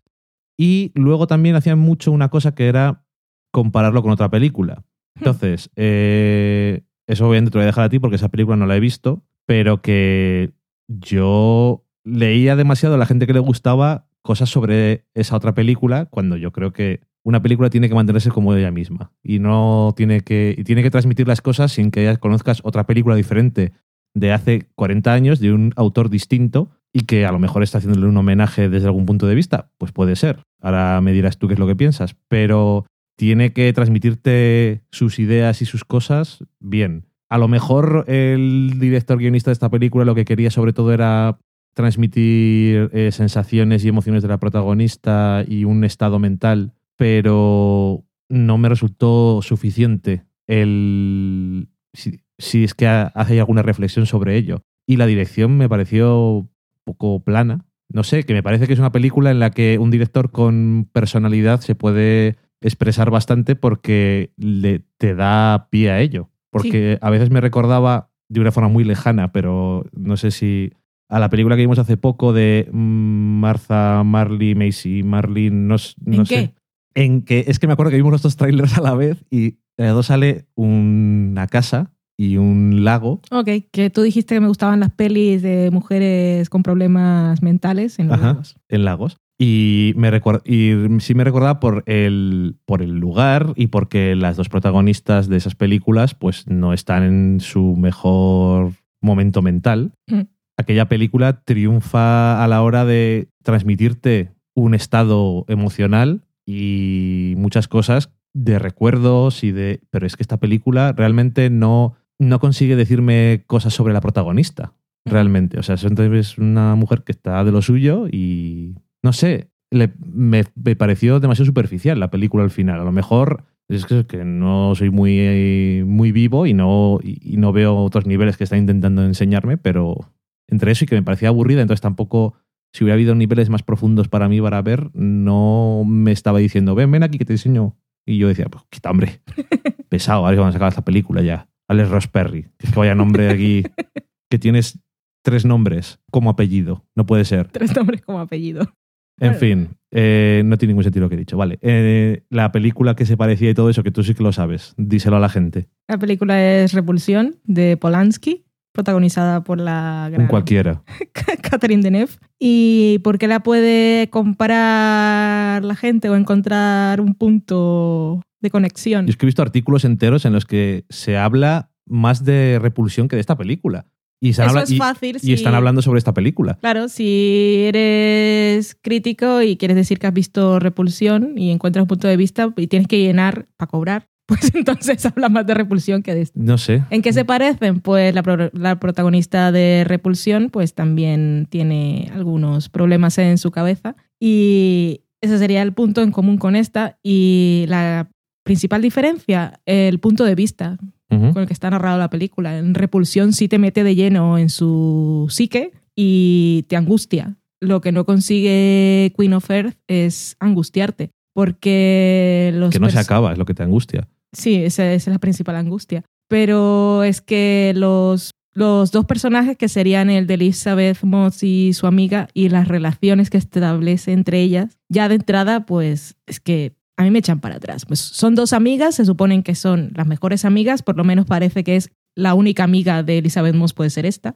Y luego también hacían mucho una cosa que era compararlo con otra película. Entonces, eh, eso obviamente te lo voy a dejar a ti porque esa película no la he visto, pero que yo leía demasiado a la gente que le gustaba cosas sobre esa otra película cuando yo creo que una película tiene que mantenerse como ella misma y no tiene que y tiene que transmitir las cosas sin que ya conozcas otra película diferente de hace 40 años de un autor distinto y que a lo mejor está haciéndole un homenaje desde algún punto de vista, pues puede ser. Ahora me dirás tú qué es lo que piensas, pero tiene que transmitirte sus ideas y sus cosas bien. A lo mejor el director guionista de esta película lo que quería sobre todo era transmitir eh, sensaciones y emociones de la protagonista y un estado mental, pero no me resultó suficiente el si, si es que ha- hace alguna reflexión sobre ello. Y la dirección me pareció poco plana. No sé, que me parece que es una película en la que un director con personalidad se puede expresar bastante porque le, te da pie a ello. Porque a veces me recordaba de una forma muy lejana, pero no sé si a la película que vimos hace poco de mm, Martha Marley, Macy Marley, no, no ¿En sé. qué? En que es que me acuerdo que vimos los dos trailers a la vez y de los dos sale una casa y un lago Ok, que tú dijiste que me gustaban las pelis de mujeres con problemas mentales en los Ajá. lagos. en lagos. Y, me y sí me recordaba por el, por el lugar y porque las dos protagonistas de esas películas pues no están en su mejor momento mental. Mm. Aquella película triunfa a la hora de transmitirte un estado emocional y muchas cosas de recuerdos y de... Pero es que esta película realmente no, no consigue decirme cosas sobre la protagonista realmente. O sea, es entonces una mujer que está de lo suyo y no sé, le- me, me pareció demasiado superficial la película al final. A lo mejor es que, que no soy muy, muy vivo y no, y, y no veo otros niveles que está intentando enseñarme, pero entre eso y que me parecía aburrida, entonces tampoco si hubiera habido niveles más profundos para mí para ver, no me estaba diciendo, ven, ven aquí que te enseño. Y yo decía, pues quita hombre, pesado, a ver cuando se acaba esta película ya. Alex Ross Perry, que es que vaya nombre aquí, que tienes tres nombres como apellido, no puede ser. Tres nombres como apellido. En fin, eh, no tiene ningún sentido lo que he dicho. Vale, eh, la película que se parecía y todo eso, que tú sí que lo sabes, díselo a la gente. La película es Repulsión de Polanski, protagonizada por la Un gran cualquiera. Catherine Deneuve. ¿Y por qué la puede comparar la gente o encontrar un punto de conexión? Yo es que he visto artículos enteros en los que se habla más de repulsión que de esta película. Y, Eso habla- es y- fácil. y si- están hablando sobre esta película. Claro, si eres crítico y quieres decir que has visto Repulsión y encuentras un punto de vista y tienes que llenar para cobrar, pues entonces habla más de Repulsión que de esto. No sé. ¿En qué se parecen? Pues la, pro- la protagonista de Repulsión pues también tiene algunos problemas en su cabeza y ese sería el punto en común con esta y la principal diferencia, el punto de vista con el que está narrada la película. En Repulsión sí te mete de lleno en su psique y te angustia. Lo que no consigue Queen of Earth es angustiarte, porque los Que no se acaba, es lo que te angustia. Sí, esa, esa es la principal angustia. Pero es que los, los dos personajes, que serían el de Elizabeth Moss y su amiga, y las relaciones que establece entre ellas, ya de entrada, pues es que a mí me echan para atrás. Pues son dos amigas, se suponen que son las mejores amigas, por lo menos parece que es la única amiga de Elizabeth Moss puede ser esta.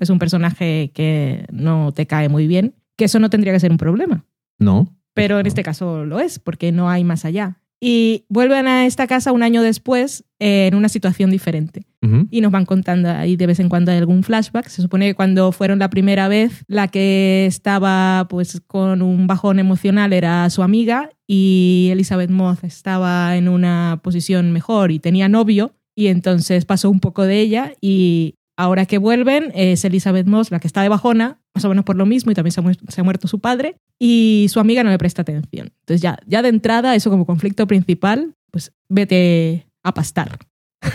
Es un personaje que no te cae muy bien, que eso no tendría que ser un problema. No. Pero en No. este caso lo es, porque no hay más allá. Y vuelven a esta casa un año después eh, en una situación diferente. Y nos van contando ahí de vez en cuando hay algún flashback. Se supone que cuando fueron la primera vez, la que estaba pues con un bajón emocional era su amiga y Elizabeth Moss estaba en una posición mejor y tenía novio. Y entonces pasó un poco de ella y ahora que vuelven es Elizabeth Moss la que está de bajona, más o menos por lo mismo y también se ha, muerto su padre y su amiga no le presta atención. Entonces ya, ya de entrada, eso como conflicto principal, pues vete a pastar.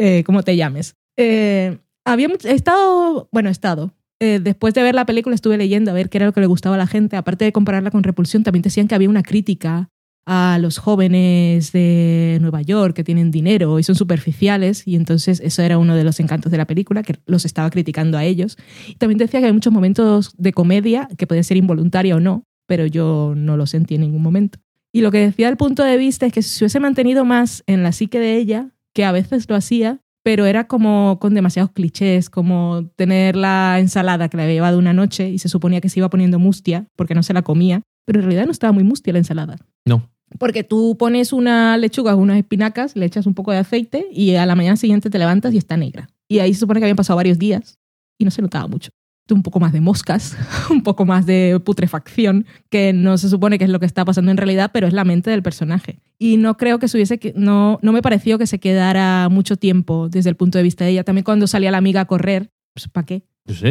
Eh, como te llames. Eh, había he estado, bueno, he estado. eh, después de ver la película estuve leyendo a ver qué era lo que le gustaba a la gente. Aparte de compararla con Repulsión, también decían que había una crítica a los jóvenes de Nueva York que tienen dinero y son superficiales y entonces eso era uno de los encantos de la película, que los estaba criticando a ellos. Y también decía que hay muchos momentos de comedia que pueden ser involuntaria o no, pero yo no lo sentí en ningún momento. Y lo que decía el punto de vista es que si se hubiese mantenido más en la psique de ella, que a veces lo hacía, pero era como con demasiados clichés, como tener la ensalada que le había llevado una noche y se suponía que se iba poniendo mustia porque no se la comía, pero en realidad no estaba muy mustia la ensalada. No. Porque tú pones una lechuga unas espinacas, le echas un poco de aceite y a la mañana siguiente te levantas y está negra. Y ahí se supone que habían pasado varios días y no se notaba mucho. Un poco más de moscas, un poco más de putrefacción, que no se supone que es lo que está pasando en realidad, pero es la mente del personaje. Y no creo que se hubiese, no, no me pareció que se quedara mucho tiempo desde el punto de vista de ella. También cuando salía la amiga a correr, pues ¿para qué? Yo sé,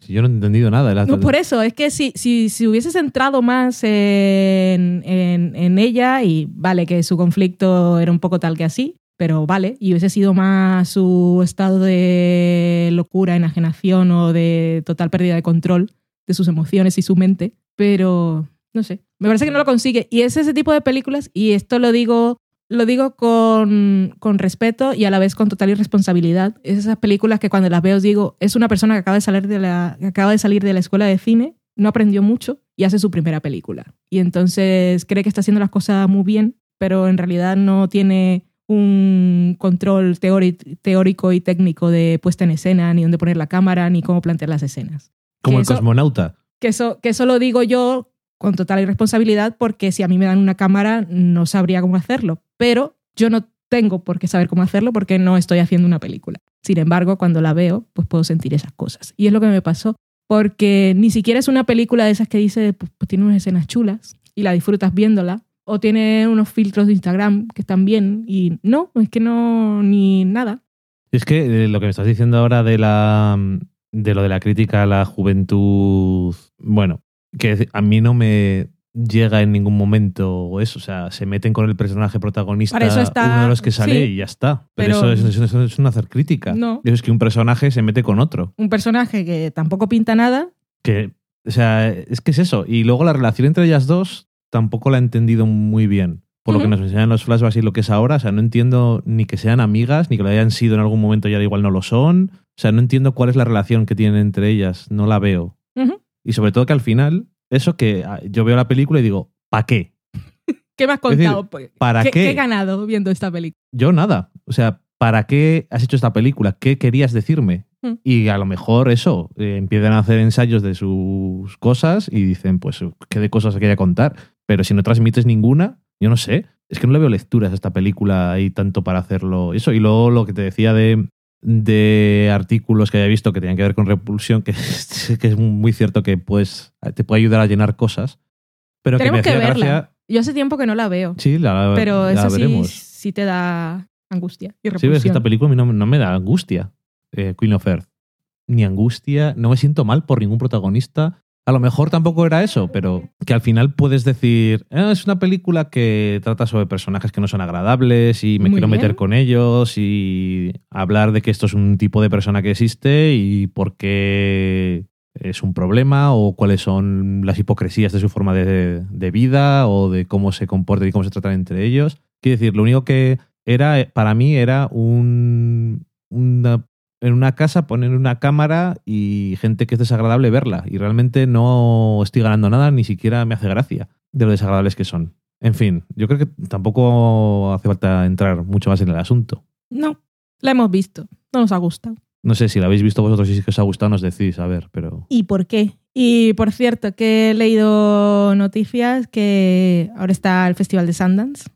si yo no he entendido nada. La- No, por eso, es que si, si, si hubiese centrado más en, en, en ella, y vale que su conflicto era un poco tal que así, pero vale, y hubiese sido más su estado de locura, enajenación o de total pérdida de control de sus emociones y su mente, pero no sé, me parece que no lo consigue. Y es ese tipo de películas, y esto lo digo lo digo con, con respeto y a la vez con total irresponsabilidad. Es esas películas que cuando las veo os digo, es una persona que acaba de salir de la, que acaba de salir de la escuela de cine, no aprendió mucho y hace su primera película. Y entonces cree que está haciendo las cosas muy bien, pero en realidad no tiene un control teórico, teórico y técnico de puesta en escena, ni dónde poner la cámara, ni cómo plantear las escenas. Como que el eso- cosmonauta. Que eso, que eso lo digo yo con total irresponsabilidad porque si a mí me dan una cámara no sabría cómo hacerlo. Pero yo no tengo por qué saber cómo hacerlo porque no estoy haciendo una película. Sin embargo, cuando la veo, pues puedo sentir esas cosas. Y es lo que me pasó. Porque ni siquiera es una película de esas que dice, pues, pues tiene unas escenas chulas y la disfrutas viéndola. O tiene unos filtros de Instagram que están bien. Y no, es que no, ni nada. Es que eh, lo que me estás diciendo ahora de la de lo de la crítica a la juventud, bueno, que a mí no me llega en ningún momento eso, o sea, se meten con el personaje protagonista, Para eso está- uno de los que sale sí, y ya está. Pero, pero- eso, es, eso- eso es un hacer crítica. No. Es que un personaje se mete con otro. Un personaje que tampoco pinta nada Que, o sea, es que es eso. Y luego la relación entre ellas dos tampoco la he entendido muy bien. Por lo que nos enseñan los flashbacks y lo que es ahora. O sea, no entiendo ni que sean amigas, ni que lo hayan sido en algún momento y ahora igual no lo son. O sea, no entiendo cuál es la relación que tienen entre ellas. No la veo. Y sobre todo que al final, eso que ah, yo veo la película y digo, ¿para qué? ¿Qué me has decir, contado? Pues, ¿para ¿Qué, qué? qué he ganado viendo esta película? Yo nada. O sea, ¿para qué has hecho esta película? ¿Qué querías decirme? Mm. Y a lo mejor eso, eh, empiezan a hacer ensayos de sus cosas y dicen, pues, qué de cosas quería contar. Pero si no transmites ninguna, yo no sé. Es que no le veo lecturas a esta película ahí tanto para hacerlo. Eso. Y luego lo que te decía de, de artículos que había visto que tenían que ver con repulsión, que, es- que es muy cierto que pues, te puede ayudar a llenar cosas. Pero Tenemos que que me hacía verla. gracia. Yo hace tiempo que no la veo, Sí, la, pero la eso sí, veremos. sí te da angustia y Sí, ves, repulsión. esta película a mí no, no me da angustia, eh, Queen of Earth. Ni angustia, no me siento mal por ningún protagonista. A lo mejor tampoco era eso, pero que al final puedes decir, "Ah, es una película que trata sobre personajes que no son agradables y me Muy quiero bien. meter con ellos y hablar de que esto es un tipo de persona que existe y por qué es un problema o cuáles son las hipocresías de su forma de, de vida o de cómo se comportan y cómo se tratan entre ellos. Quiero decir, lo único que era, para mí, era un, una, en una casa poner una cámara y gente que es desagradable verla. Y realmente no estoy ganando nada, ni siquiera me hace gracia de lo desagradables que son. En fin, yo creo que tampoco hace falta entrar mucho más en el asunto. No, la hemos visto, no nos ha gustado. No sé si la habéis visto vosotros y si os ha gustado, nos decís, a ver, pero... ¿Y por qué? Y por cierto, que he leído noticias que ahora está el Festival de Sundance,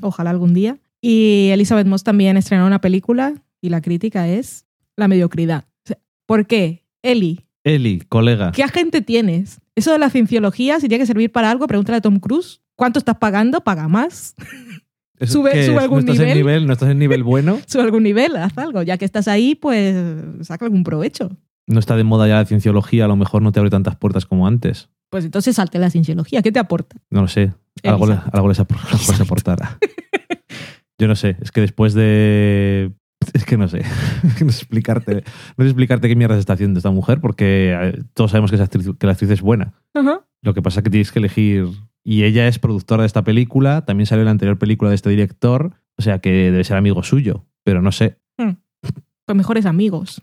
ojalá algún día, y Elizabeth Moss también estrenó una película y la crítica es la mediocridad. O sea, ¿Por qué? Eli, Eli, colega. ¿qué agente tienes? Eso de la cienciología, si tiene que servir para algo, pregúntale a Tom Cruise. ¿Cuánto estás pagando? Paga más. ¿Es sube- sube algún ¿No estás en nivel? ¿No estás en nivel bueno? Sube algún nivel, haz algo. Ya que estás ahí, pues saca algún provecho. No está de moda ya la cienciología, a lo mejor no te abre tantas puertas como antes. Pues entonces salte la cienciología. ¿Qué te aporta? No lo sé. Algo, algo les, algo les aportará. Yo no sé. Es que después de. Es que no sé. no sé explicarte. No sé explicarte qué mierda se está haciendo esta mujer, porque eh, todos sabemos que, esa actriz- que la actriz es buena. Lo que pasa es que tienes que elegir. Y ella es productora de esta película, también salió en la anterior película de este director, o sea que debe ser amigo suyo, pero no sé. Pues mejores amigos.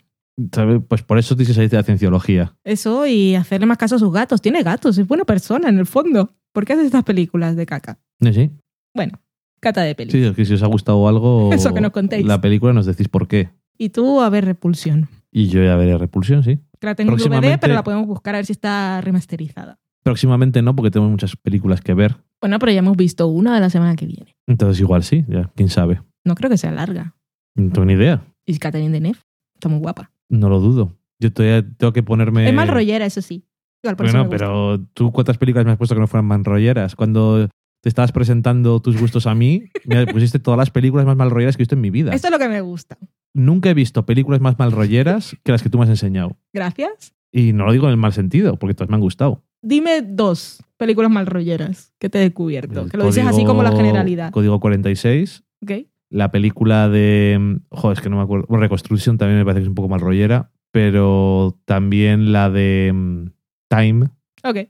¿Sabe? Pues por eso tienes que salir de la cienciología. Eso y hacerle más caso a sus gatos. Tiene gatos, es buena persona en el fondo. ¿Por qué haces estas películas de caca? Sí, sí. Bueno, cata de peli. Sí, es que si os ha gustado algo. Eso que nos contéis. La película nos decís por qué. Y tú a ver Repulsión. Y yo ya veré Repulsión, sí. Que la tengo en DVD, pero la podemos buscar a ver si está remasterizada. Próximamente no, porque tenemos muchas películas que ver. Bueno, pero ya hemos visto una de la semana que viene. Entonces igual sí, ya, quién sabe. No creo que sea larga. No tengo ni idea. Y Catherine Deneuve está muy guapa. No lo dudo. Yo todavía tengo que ponerme. Es mal rollera, eso sí. Igual por eso Bueno, me gusta. pero tú cuántas películas me has puesto que no fueran manrolleras. Cuando te estabas presentando tus gustos a mí, me pusiste todas las películas más malrolleras que he visto en mi vida. Esto es lo que me gusta. Nunca he visto películas más malrolleras que las que tú me has enseñado. Gracias. Y no lo digo en el mal sentido, porque todas me han gustado. Dime dos películas mal rolleras que te he descubierto. El que lo dices así como la generalidad. Código 46. ¿Ok? La película de. Joder, es que no me acuerdo. Bueno, Reconstruction también me parece que es un poco mal rollera. Pero también la de mm, Time. Ok.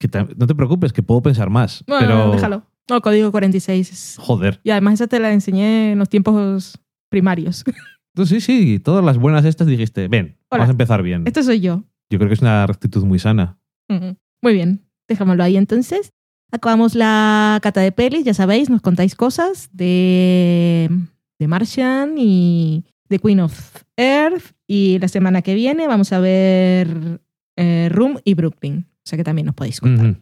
Que no te preocupes, que puedo pensar más. Bueno, pero. déjalo. No, código 46. es- Joder. Y además esa te la enseñé en los tiempos primarios. Entonces, sí, sí, todas las buenas estas dijiste, ven, Hola. vamos a empezar bien. Esto soy yo. Yo creo que es una actitud muy sana. Muy bien. Dejámoslo ahí entonces. Acabamos la cata de pelis, ya sabéis, nos contáis cosas de, de Martian y de Queen of Earth. Y la semana que viene vamos a ver eh, Room y Brooklyn. Sea que también nos podéis contar.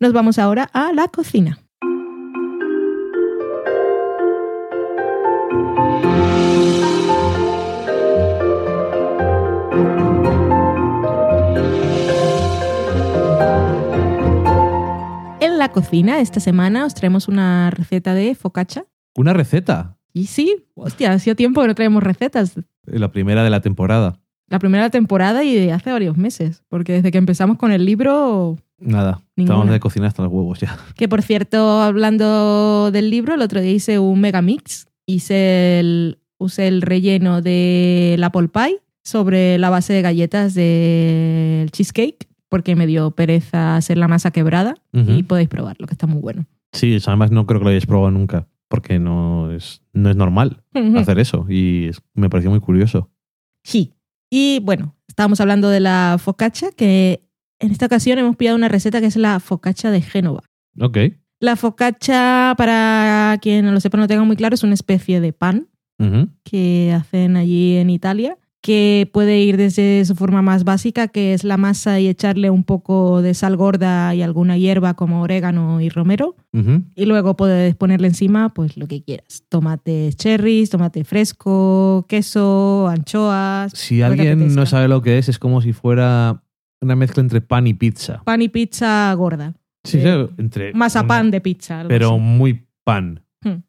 Nos vamos ahora a la cocina. En la cocina esta semana os traemos una receta de focaccia. Una receta. Y sí, hostia, hacía tiempo que no traemos recetas. La primera de la temporada. La primera temporada y de hace varios meses. Porque desde que empezamos con el libro, Nada. Ninguna. Estamos de cocinar hasta los huevos ya. Que por cierto, hablando del libro, el otro día hice un mega mix. Hice el, usé el relleno del apple pie, sobre la base de galletas del cheesecake, porque me dio pereza hacer la masa quebrada y podéis probarlo, que está muy bueno. Sí, además no creo que lo hayáis probado nunca, porque no es, no es normal hacer eso y es- me pareció muy curioso. Sí. Y bueno, estábamos hablando de la focaccia, que en esta ocasión hemos pillado una receta que es la focaccia de Génova. Ok. La focaccia, para quien no lo sepa, no tenga muy claro, es una especie de pan que hacen allí en Italia, que puede ir desde su forma más básica, que es la masa y echarle un poco de sal gorda y alguna hierba como orégano y romero, y luego puedes ponerle encima pues lo que quieras, tomates cherries, tomate fresco, queso, anchoas. Si alguien no sabe lo que es, es como si fuera una mezcla entre pan y pizza. Pan y pizza gorda. Sí, Eh, sí, entre Mazapán de pizza. algo pero así. muy pan. Hmm.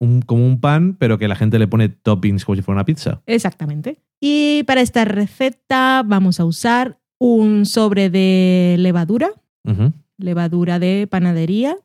Un, como un pan, pero que la gente le pone toppings como si fuera una pizza. Exactamente. Y para esta receta vamos a usar un sobre de levadura, levadura de panadería,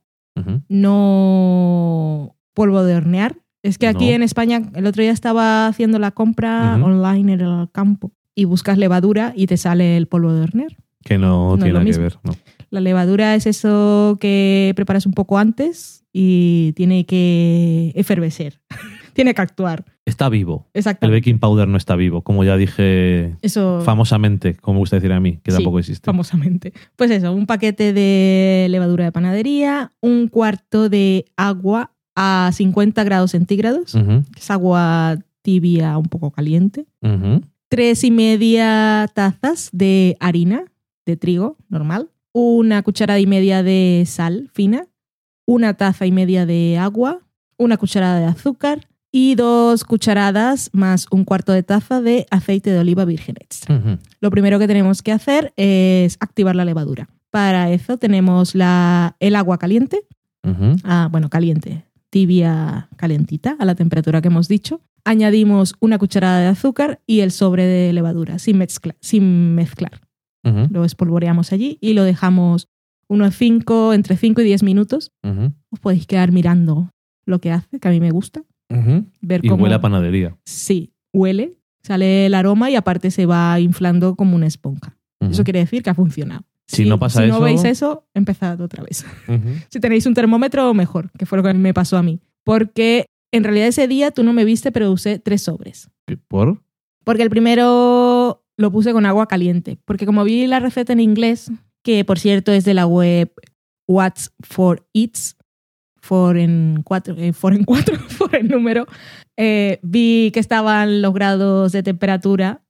no polvo de hornear. Es que aquí No. en España el otro día estaba haciendo la compra online en el campo y buscas levadura y te sale el polvo de hornear. Que no, No tiene nada que ver. no. La levadura es eso que preparas un poco antes y tiene que efervecer, tiene que actuar. Está vivo. El Exactamente. baking powder no está vivo, como ya dije Eso famosamente, como me gusta decir a mí, que Sí, tampoco existe. famosamente. Pues eso, un paquete de levadura de panadería, un cuarto de agua a 50 grados centígrados, que es agua tibia un poco caliente. tres y media tazas de harina de trigo normal, una cucharada y media de sal fina, una taza y media de agua, una cucharada de azúcar y dos cucharadas más un cuarto de taza de aceite de oliva virgen extra. ujú. Lo primero que tenemos que hacer es activar la levadura. Para eso tenemos la, el agua caliente, Ujú, ah, bueno, caliente, tibia, calentita, a la temperatura que hemos dicho. Añadimos una cucharada de azúcar y el sobre de levadura sin, mezcla- sin mezclar. ujú, Lo espolvoreamos allí y lo dejamos unos 5, entre 5 y 10 minutos. Os podéis quedar mirando lo que hace, que a mí me gusta. Ver Y cómo huele a panadería. Sí, huele, sale el aroma y aparte se va inflando como una esponja. Eso quiere decir que ha funcionado. Si no pasa si eso- no veis eso, empezad otra vez. Si tenéis un termómetro, mejor, que fue lo que me pasó a mí. Porque en realidad ese día tú no me viste, pero usé tres sobres. ¿Qué- ¿Por? Porque el primero lo puse con agua caliente. Porque como vi la receta en inglés, que por cierto es de la web What's for Eats, for en cuatro, eh, for en cuatro, for en número, eh, vi que estaban los grados de temperatura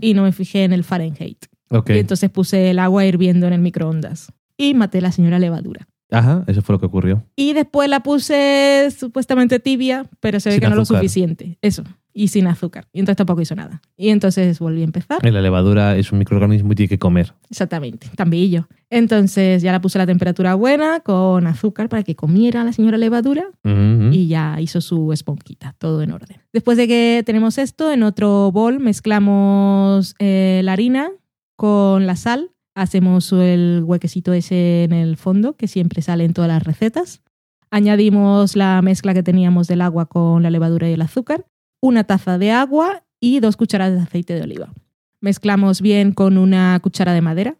y no me fijé en el Fahrenheit. Ok. Y entonces puse el agua hirviendo en el microondas. Y maté la señora levadura. Ajá, eso fue lo que ocurrió. Y después la puse supuestamente tibia, pero se ve que no lo suficiente. Eso. Y sin azúcar. Y entonces tampoco hizo nada. Y entonces volví a empezar. La levadura es un microorganismo y tiene que comer. Exactamente. Tambillo. Entonces ya la puse a la temperatura buena con azúcar para que comiera la señora levadura Ujú. y ya hizo su esponjita. Todo en orden. Después de que tenemos esto, en otro bol mezclamos eh, la harina con la sal. Hacemos el huequecito ese en el fondo que siempre sale en todas las recetas. Añadimos la mezcla que teníamos del agua con la levadura y el azúcar, una taza de agua y dos cucharadas de aceite de oliva. Mezclamos bien con una cuchara de madera.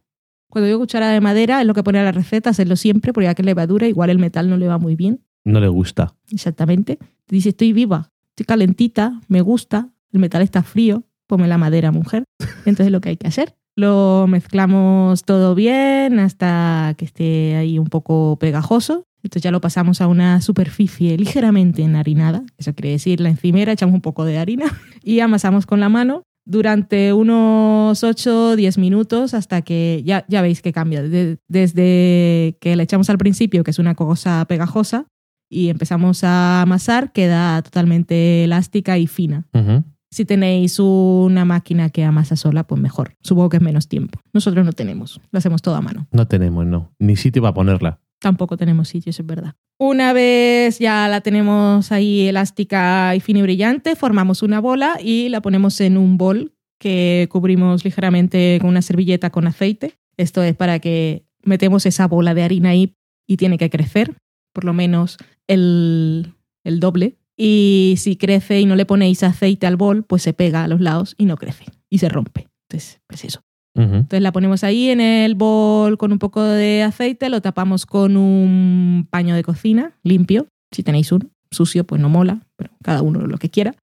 Cuando digo cuchara de madera es lo que pone a la receta, hacerlo siempre, porque ya que es levadura, igual el metal no le va muy bien. No le gusta. Exactamente. Te dice, estoy viva, estoy calentita, me gusta, el metal está frío, ponme la madera, mujer. Entonces lo que hay que hacer. Lo mezclamos todo bien hasta que esté ahí un poco pegajoso. Entonces ya lo pasamos a una superficie ligeramente enharinada. Eso quiere decir la encimera, echamos un poco de harina y amasamos con la mano durante unos 8 10 minutos hasta que ya, ya veis que cambia. De- desde que le echamos al principio, que es una cosa pegajosa, y empezamos a amasar, queda totalmente elástica y fina. Si tenéis una máquina que amasa sola, pues mejor. Supongo que es menos tiempo. Nosotros no tenemos, lo hacemos todo a mano. No tenemos, no. Ni sitio para ponerla. Tampoco tenemos sitio, eso es verdad. Una vez ya la tenemos ahí elástica y fina y brillante, formamos una bola y la ponemos en un bol que cubrimos ligeramente con una servilleta con aceite. Esto es para que metemos esa bola de harina ahí y tiene que crecer, por lo menos el, el doble. Y si crece y no le ponéis aceite al bol, pues se pega a los lados y no crece. y se rompe. Entonces, pues eso. Ujú. Entonces la ponemos ahí en el bol con un poco de aceite, lo tapamos con un paño de cocina limpio. Si tenéis uno sucio, pues no mola, pero cada uno lo que quiera.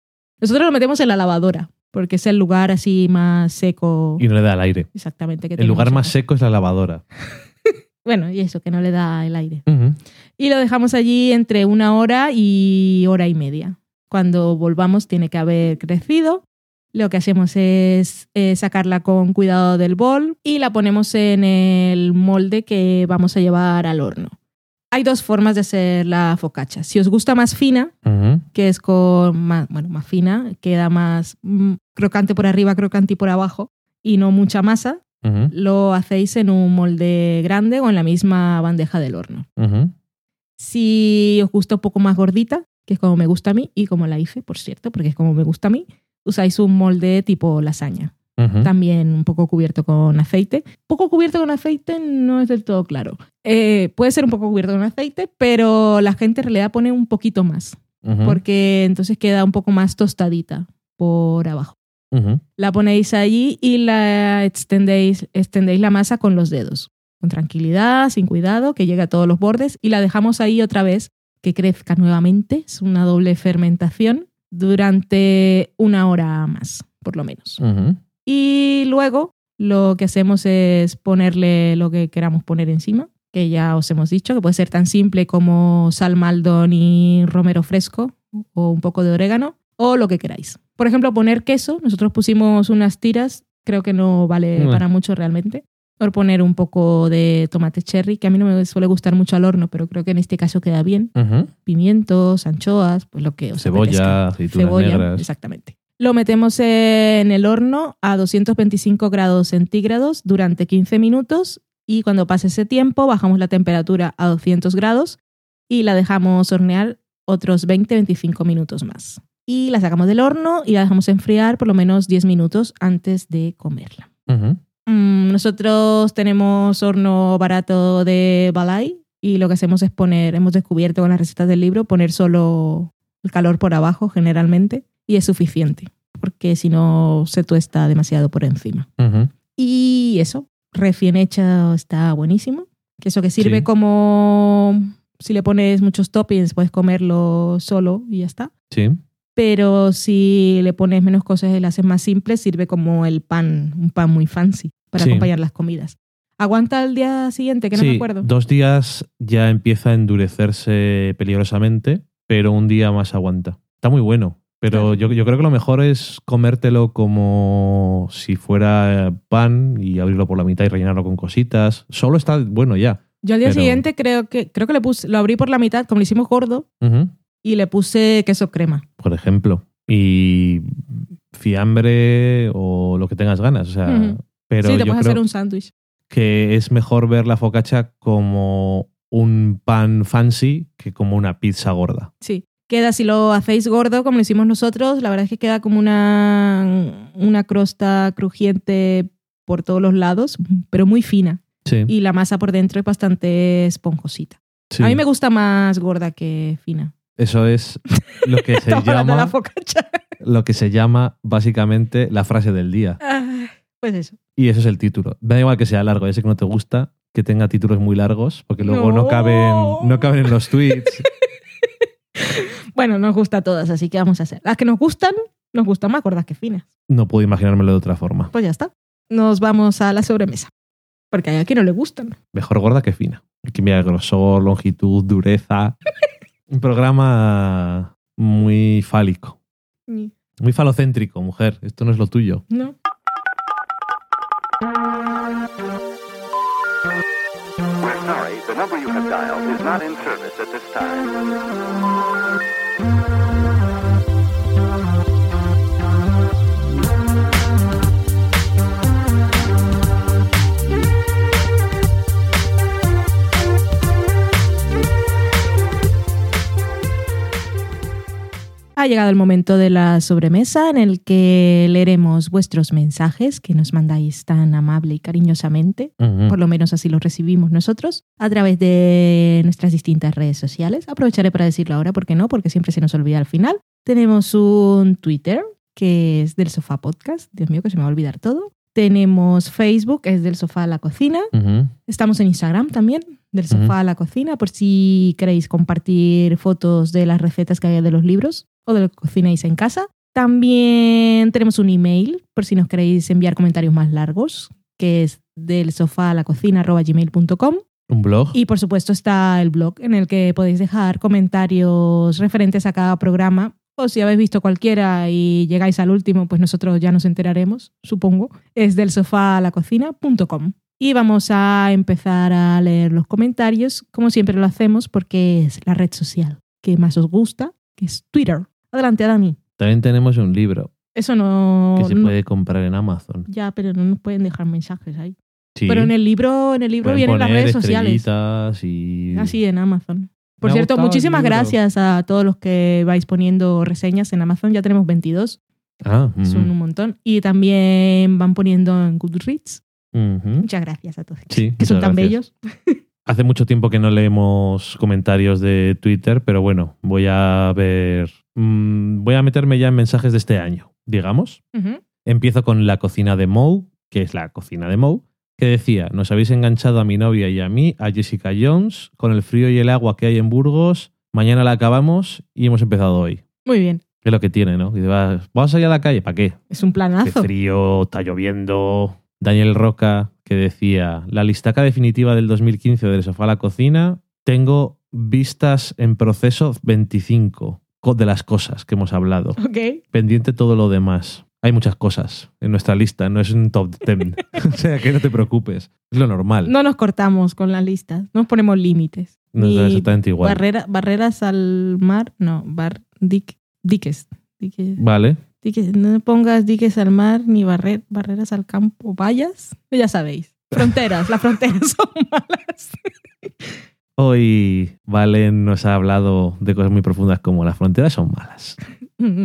Nosotros lo metemos en la lavadora, porque es el lugar así más seco. Y no le da el aire. Exactamente. Que El lugar más seco es la lavadora. Bueno, y eso, que no le da el aire. Ujú. Y lo dejamos allí entre una hora y hora y media. Cuando volvamos tiene que haber crecido. Lo que hacemos es eh, sacarla con cuidado del bol y la ponemos en el molde que vamos a llevar al horno. Hay dos formas de hacer la focaccia. Si os gusta más fina, que es con más, bueno, más fina, queda más mm, crocante por arriba, crocante por abajo y no mucha masa, lo hacéis en un molde grande o en la misma bandeja del horno. Ujú. Si os gusta un poco más gordita, que es como me gusta a mí y como la hice, por cierto, porque es como me gusta a mí, usáis un molde tipo lasaña, también un poco cubierto con aceite. Poco cubierto con aceite no es del todo claro. Eh, puede ser un poco cubierto con aceite, pero la gente en realidad pone un poquito más, porque entonces queda un poco más tostadita por abajo. La ponéis allí y la extendéis, extendéis la masa con los dedos, con tranquilidad, sin cuidado, que llegue a todos los bordes y la dejamos ahí otra vez que crezca nuevamente. Es una doble fermentación durante una hora más, por lo menos. Y luego lo que hacemos es ponerle lo que queramos poner encima, que ya os hemos dicho, que puede ser tan simple como sal maldon y romero fresco o un poco de orégano o lo que queráis. Por ejemplo, poner queso. Nosotros pusimos unas tiras, creo que no vale para mucho realmente. Por poner un poco de tomate cherry, que a mí no me suele gustar mucho al horno, pero creo que en este caso queda bien. Pimientos, anchoas, pues lo que os. Cebolla, aceitunas Cebolla, negras. exactamente. Lo metemos en el horno a 225 grados centígrados durante 15 minutos y cuando pase ese tiempo bajamos la temperatura a 200 grados y la dejamos hornear otros 20-25 minutos más. Y la sacamos del horno y la dejamos enfriar por lo menos 10 minutos antes de comerla. Ujú. Mm, nosotros tenemos horno barato de Balay y lo que hacemos es poner, hemos descubierto con las recetas del libro, poner solo el calor por abajo generalmente y es suficiente porque si no se tuesta demasiado por encima. Y eso, recién hecha está buenísimo. Que eso que sirve Sí. como si le pones muchos toppings puedes comerlo solo y ya está. Sí. Pero si le pones menos cosas y le haces más simple, sirve como el pan, un pan muy fancy para Sí. acompañar las comidas. ¿Aguanta el día siguiente? Que no me Sí, acuerdo. dos días ya empieza a endurecerse peligrosamente, pero un día más aguanta. Está muy bueno. Pero Claro. yo, yo creo que lo mejor es comértelo como si fuera pan y abrirlo por la mitad y rellenarlo con cositas. Solo está bueno ya. Yo al día pero- siguiente creo que creo que le puse, lo abrí por la mitad, como lo hicimos gordo, y le puse queso crema. Por ejemplo. Y fiambre o lo que tengas ganas. O sea. Pero sí, te yo puedes creo hacer un sándwich. que es mejor ver la focaccia como un pan fancy que como una pizza gorda. Sí. Queda, si lo hacéis gordo, como lo hicimos nosotros, la verdad es que queda como una, una crosta crujiente por todos los lados, pero muy fina. Sí. Y la masa por dentro es bastante esponjosita. sí. A mí me gusta más gorda que fina. Eso es lo que se llama lo que se llama básicamente la frase del día. Pues eso. Y eso es el título. Da igual que sea largo, ya sé que no te gusta que tenga títulos muy largos, porque luego no, No. caben, no caben en los tweets. Bueno, nos gusta a todas, así que vamos a hacer. Las que nos gustan, nos gustan más gordas que finas. No puedo imaginármelo de otra forma. Pues ya está. Nos vamos a la sobremesa. Porque hay a quien no le gustan. Mejor gorda que fina. Que mirar grosor, longitud, dureza. Un programa muy fálico. Muy falocéntrico, mujer. Esto no es lo tuyo. No. Have dialed is not in service at this time. Ha llegado el momento de la sobremesa en el que leeremos vuestros mensajes que nos mandáis tan amable y cariñosamente. Por lo menos así los recibimos nosotros a través de nuestras distintas redes sociales. Aprovecharé para decirlo ahora, ¿por qué no? Porque siempre se nos olvida al final. Tenemos un Twitter que es del sofá podcast. Dios mío, que se me va a olvidar todo. Tenemos Facebook, es del sofá a la cocina. Estamos en Instagram también, del sofá a la cocina, por si queréis compartir fotos de las recetas que hay de los libros o de lo que cocináis en casa. También tenemos un email, por si nos queréis enviar comentarios más largos, que es del sofá a la cocina gmail.com. Un blog. Y por supuesto está el blog en el que podéis dejar comentarios referentes a cada programa. O si habéis visto cualquiera y llegáis al último, pues nosotros ya nos enteraremos, supongo. Es del sofá a la cocina.com. Y vamos a empezar a leer los comentarios, como siempre lo hacemos, porque es la red social que más os gusta, que es Twitter. Adelante, Dani. También tenemos un libro Eso no. que se no- puede comprar en Amazon. Ya, pero no nos pueden dejar mensajes ahí. Sí. Pero en el libro, en el libro vienen las redes sociales. y... Así en Amazon. Por Me cierto, muchísimas gracias a todos los que vais poniendo reseñas en Amazon. Ya tenemos 22, Ah, son un montón. Y también van poniendo en Goodreads. Muchas gracias a todos. Sí, que son tan gracias. bellos. Hace mucho tiempo que no leemos comentarios de Twitter, pero bueno, voy a ver. mm, voy a meterme ya en mensajes de este año, digamos. Empiezo con la cocina de Moe, que es la cocina de Moe, que decía: Nos habéis enganchado a mi novia y a mí, a Jessica Jones, con el frío y el agua que hay en Burgos. Mañana la acabamos y hemos empezado hoy. Muy bien. Es lo que tiene, ¿no? Dice, "Va- Vamos a la calle, ¿para qué? Es un Qué planazo. frío, está lloviendo. Daniel Roca, que decía, la listaca definitiva del 2015 del sofá a la cocina, tengo vistas en proceso 25 co- de las cosas que hemos hablado. Ok. Pendiente todo lo demás. Hay muchas cosas en nuestra lista, no es un top 10. o sea, que no te preocupes. Es lo normal. No nos cortamos con las listas. No nos ponemos límites. No es exactamente igual. barrera- barreras al mar. No, bar, diques. diques. Vale. Diques, no pongas diques al mar ni barrer- barreras al campo. Vallas, ya sabéis. Fronteras, las fronteras son malas. Hoy Valen nos ha hablado de cosas muy profundas como las fronteras son malas.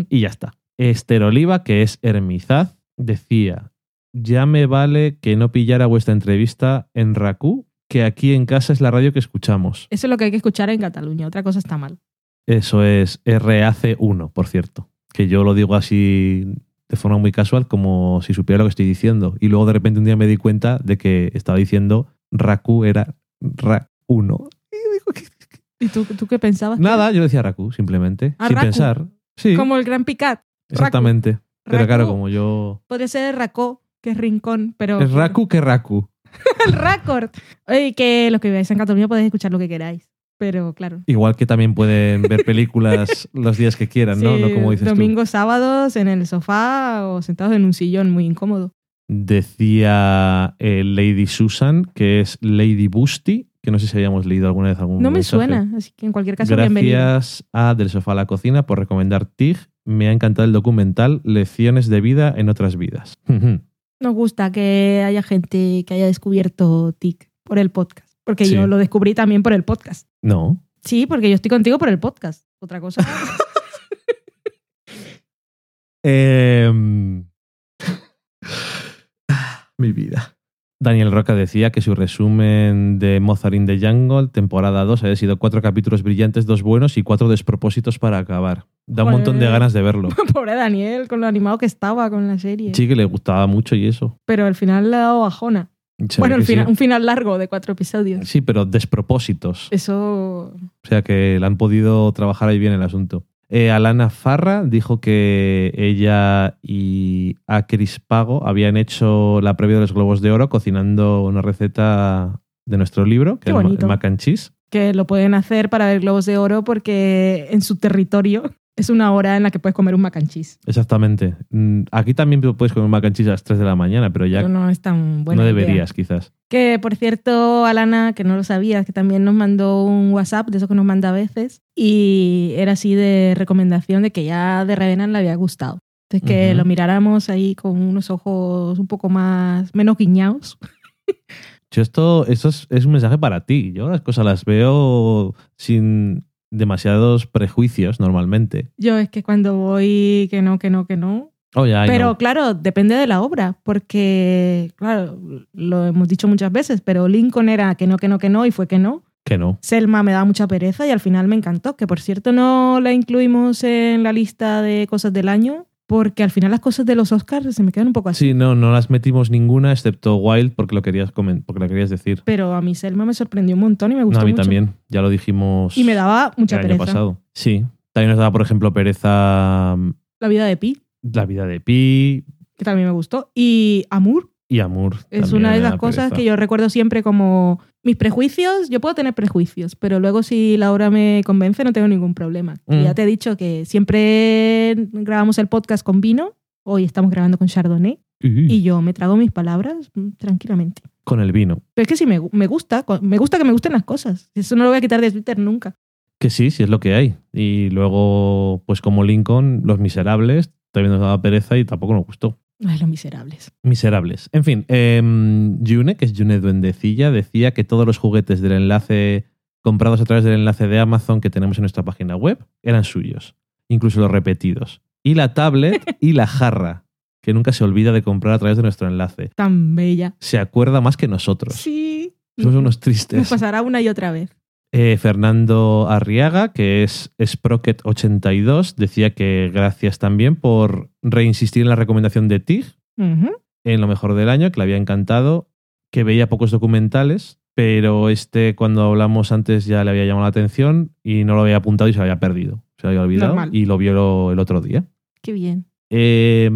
Y ya está. Esther Oliva, que es Hermizaz, decía: Ya me vale que no pillara vuestra entrevista en Rakú, que aquí en casa es la radio que escuchamos. Eso es lo que hay que escuchar en Cataluña. Otra cosa está mal. Eso es RAC1, por cierto. Que yo lo digo así de forma muy casual, como si supiera lo que estoy diciendo. Y luego de repente un día me di cuenta de que estaba diciendo Rakú era RAC1. Y digo, ¿qué- ¿Y tú, tú qué pensabas? que Nada, yo decía Rakú, simplemente. Ah, sin Raku. pensar. Sí? Como el Gran Picat. exactamente. Pero Raku. claro, como yo. Podría ser Racó, que es rincón, pero. Es Raku que Raku. el Racord. Oye, que los que viváis en Cataluña podéis escuchar lo que queráis. Pero claro. Igual que también pueden ver películas los días que quieran, ¿no? Sí, No como dices tú. domingos, sábados, en el sofá o sentados en un sillón muy incómodo. Decía eh, Lady Susan, que es Lady Busty, que no sé si habíamos leído alguna vez algún No me mensaje. suena, así que en cualquier caso, bienvenido. Gracias a Del Sofá a la Cocina por recomendar TIG. Me ha encantado el documental Lecciones de vida en otras vidas. Nos gusta que haya gente que haya descubierto TIC por el podcast. Porque Sí. yo lo descubrí también por el podcast. no. Sí, porque yo estoy contigo por el podcast. Otra cosa. Em, Mi vida. Daniel Roca decía que su resumen de Mozart in the Jungle, temporada 2, había sido cuatro capítulos brillantes, dos buenos y cuatro despropósitos para acabar. Da un montón de ganas de verlo. Pobre Daniel, con lo animado que estaba con la serie. Sí, que le gustaba mucho y eso. Pero al final le ha dado bajona. Se bueno, el final- sí. un final largo de cuatro episodios. Sí, pero despropósitos. Eso. O sea que le han podido trabajar ahí bien el asunto. Eh, Alana Farra dijo que ella y Akris Pago habían hecho la previa de los Globos de Oro cocinando una receta de nuestro libro, que Qué es bonito. mac and cheese. Que lo pueden hacer para ver globos de oro porque en su territorio es una hora en la que puedes comer un mac and cheese. Exactamente. Mm, Aquí también puedes comer mac and cheese a las 3 de la mañana, pero ya Pero no es tan buena no idea. deberías, quizás. Que por cierto, Alana, que no lo sabías, que también nos mandó un WhatsApp, de eso que nos manda a veces, y era así de recomendación de que ya de Revenant le había gustado. Entonces que lo miráramos ahí con unos ojos un poco más, menos guiñados. Yo esto, esto es, es un mensaje para ti. Yo las cosas las veo sin demasiados prejuicios normalmente. Yo es que cuando voy que no, que no, que no. Oh, Pero know. claro, depende de la obra, porque, claro, lo hemos dicho muchas veces, pero Lincoln era que no, que no, que no, y fue que no. que no. Selma me da mucha pereza y al final me encantó, que por cierto no la incluimos en la lista de cosas del año, porque al final las cosas de los Oscars se me quedan un poco así. Sí, no, no las metimos ninguna excepto Wild porque lo querías porque lo querías decir. Pero a mí Selma me sorprendió un montón y me No, gustó a mí mucho. también, ya lo dijimos Y me daba mucha el año pereza. pasado. Sí, también nos daba, por ejemplo, pereza mm, La vida de Pi, La vida de Pi que también me gustó. Y Amour y Amur. es una de las cosas pereza. que yo recuerdo siempre como mis prejuicios. Yo puedo tener prejuicios, pero luego si la obra me convence no tengo ningún problema. Y Mm. Ya te he dicho que siempre grabamos el podcast con vino. Hoy estamos grabando con Chardonnay. Y yo me trago mis palabras mm, tranquilamente. Con el vino. Pero es que sí, me, me gusta. Me gusta que me gusten las cosas. Eso no lo voy a quitar de Twitter nunca. Que sí, sí es lo que hay. Y luego, pues como Lincoln, Los Miserables, también nos daba pereza y tampoco nos gustó. Ay, los miserables. Miserables. En fin, Yune, que es Yune Duendecilla, decía que todos los juguetes del enlace comprados a través del enlace de Amazon que tenemos en nuestra página web eran suyos, incluso los repetidos. Y la tablet y la jarra, que nunca se olvida de comprar a través de nuestro enlace. Tan bella. Se acuerda más que nosotros. Sí. Somos unos Nos tristes. pasará una y otra vez. Eh, Fernando Arriaga, que es Sprocket82, decía que gracias también por reinsistir en la recomendación de TIG en lo mejor del año, que le había encantado, que veía pocos documentales, pero este cuando hablamos antes ya le había llamado la atención y no lo había apuntado y se lo había perdido. Se lo había olvidado Normal. y lo vio el otro día. Qué bien. Eh,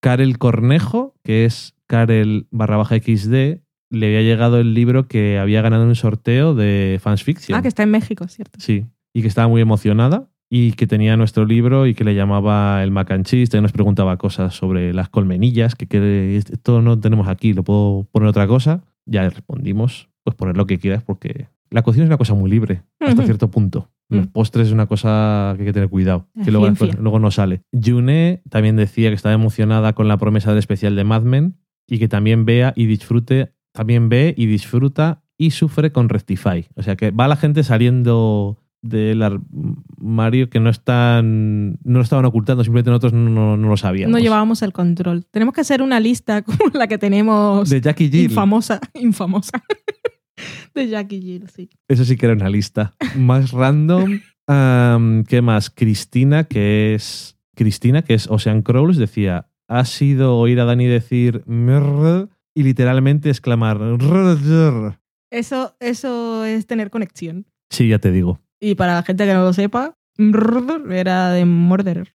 Karel Cornejo, que es Karel barra baja XD, le había llegado el libro que había ganado en un sorteo de Fans Fiction. Ah, que está en México, ¿cierto? Sí, y que estaba muy emocionada y que tenía nuestro libro y que le llamaba el mac and cheese, también nos preguntaba cosas sobre las colmenillas, que, que esto no tenemos aquí, ¿lo puedo poner otra cosa? Ya le respondimos, pues poner lo que quieras porque la cocina es una cosa muy libre hasta cierto punto. Los Mm. postres es una cosa que hay que tener cuidado, que luego, luego no sale. June también decía que estaba emocionada con la promesa del especial de Mad Men y que también vea y disfrute, también ve y disfruta y sufre con Rectify. O sea que va la gente saliendo del armario que no están no lo estaban ocultando, simplemente nosotros no, no- lo sabíamos. No llevábamos el control. Tenemos que hacer una lista como la que tenemos de Jackie Jill. infamosa. Infamosa. de Jackie Jill, sí. Eso sí que era una lista. Más random. ¿Qué más? Cristina, que es. Cristina, que es Ocean Crawls, decía: Ha sido oír a Dani decir y literalmente exclamar. Eso, eso es tener conexión. Sí, ya te digo. Y para la gente que no lo sepa, era de Murderer.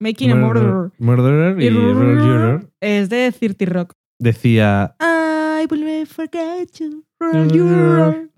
Making a Murderer. Murderer y Murderer. es de Cirti Rock. Decía I will never forget you. Murderer.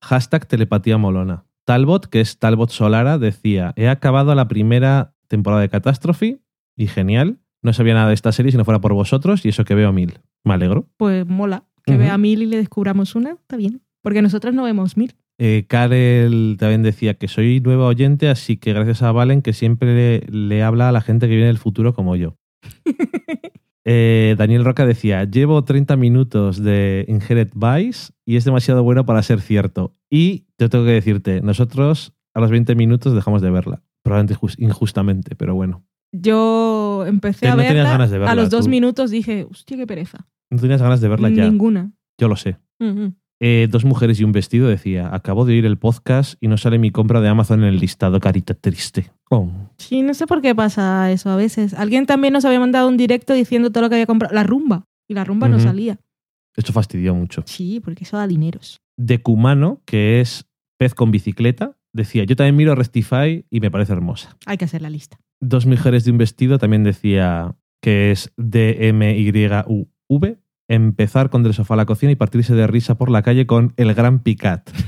hashtag telepatía molona. Talbot, que es Talbot Solara, decía: He acabado la primera temporada de Catástrofe y genial. No sabía nada de esta serie si no fuera por vosotros y eso que veo mil. Me alegro. Pues mola. Que Ujú. vea mil y le descubramos una, está bien. Porque nosotros no vemos mil. Eh, Karel también decía que soy nueva oyente, así que gracias a Valen que siempre le, le habla a la gente que viene del futuro como yo. Eh, Daniel Roca decía, llevo 30 minutos de Inherit Vice y es demasiado bueno para ser cierto. Y yo tengo que decirte, nosotros a los 20 minutos dejamos de verla. Probablemente jus- injustamente, pero bueno. Yo empecé Que a no verla, ganas de verla, a los dos minutos dije, hostia, qué pereza. No tenías ganas de verla ya. Ninguna. Yo lo sé. Ujú. Eh, dos mujeres y un vestido decía, acabo de oír el podcast y no sale mi compra de Amazon en el listado, carita triste. Oh. Sí, no sé por qué pasa eso a veces. Alguien también nos había mandado un directo diciendo todo lo que había comprado. La rumba. Y la rumba no salía. Esto fastidió mucho. Sí, porque eso da dineros. de Cumano, que es pez con bicicleta, decía, yo también miro Rectify y me parece hermosa. Hay que hacer la lista. Dos mujeres de un vestido también decía que es D-M-Y-U-V, empezar con del sofá a la cocina y partirse de risa por la calle con el gran picat.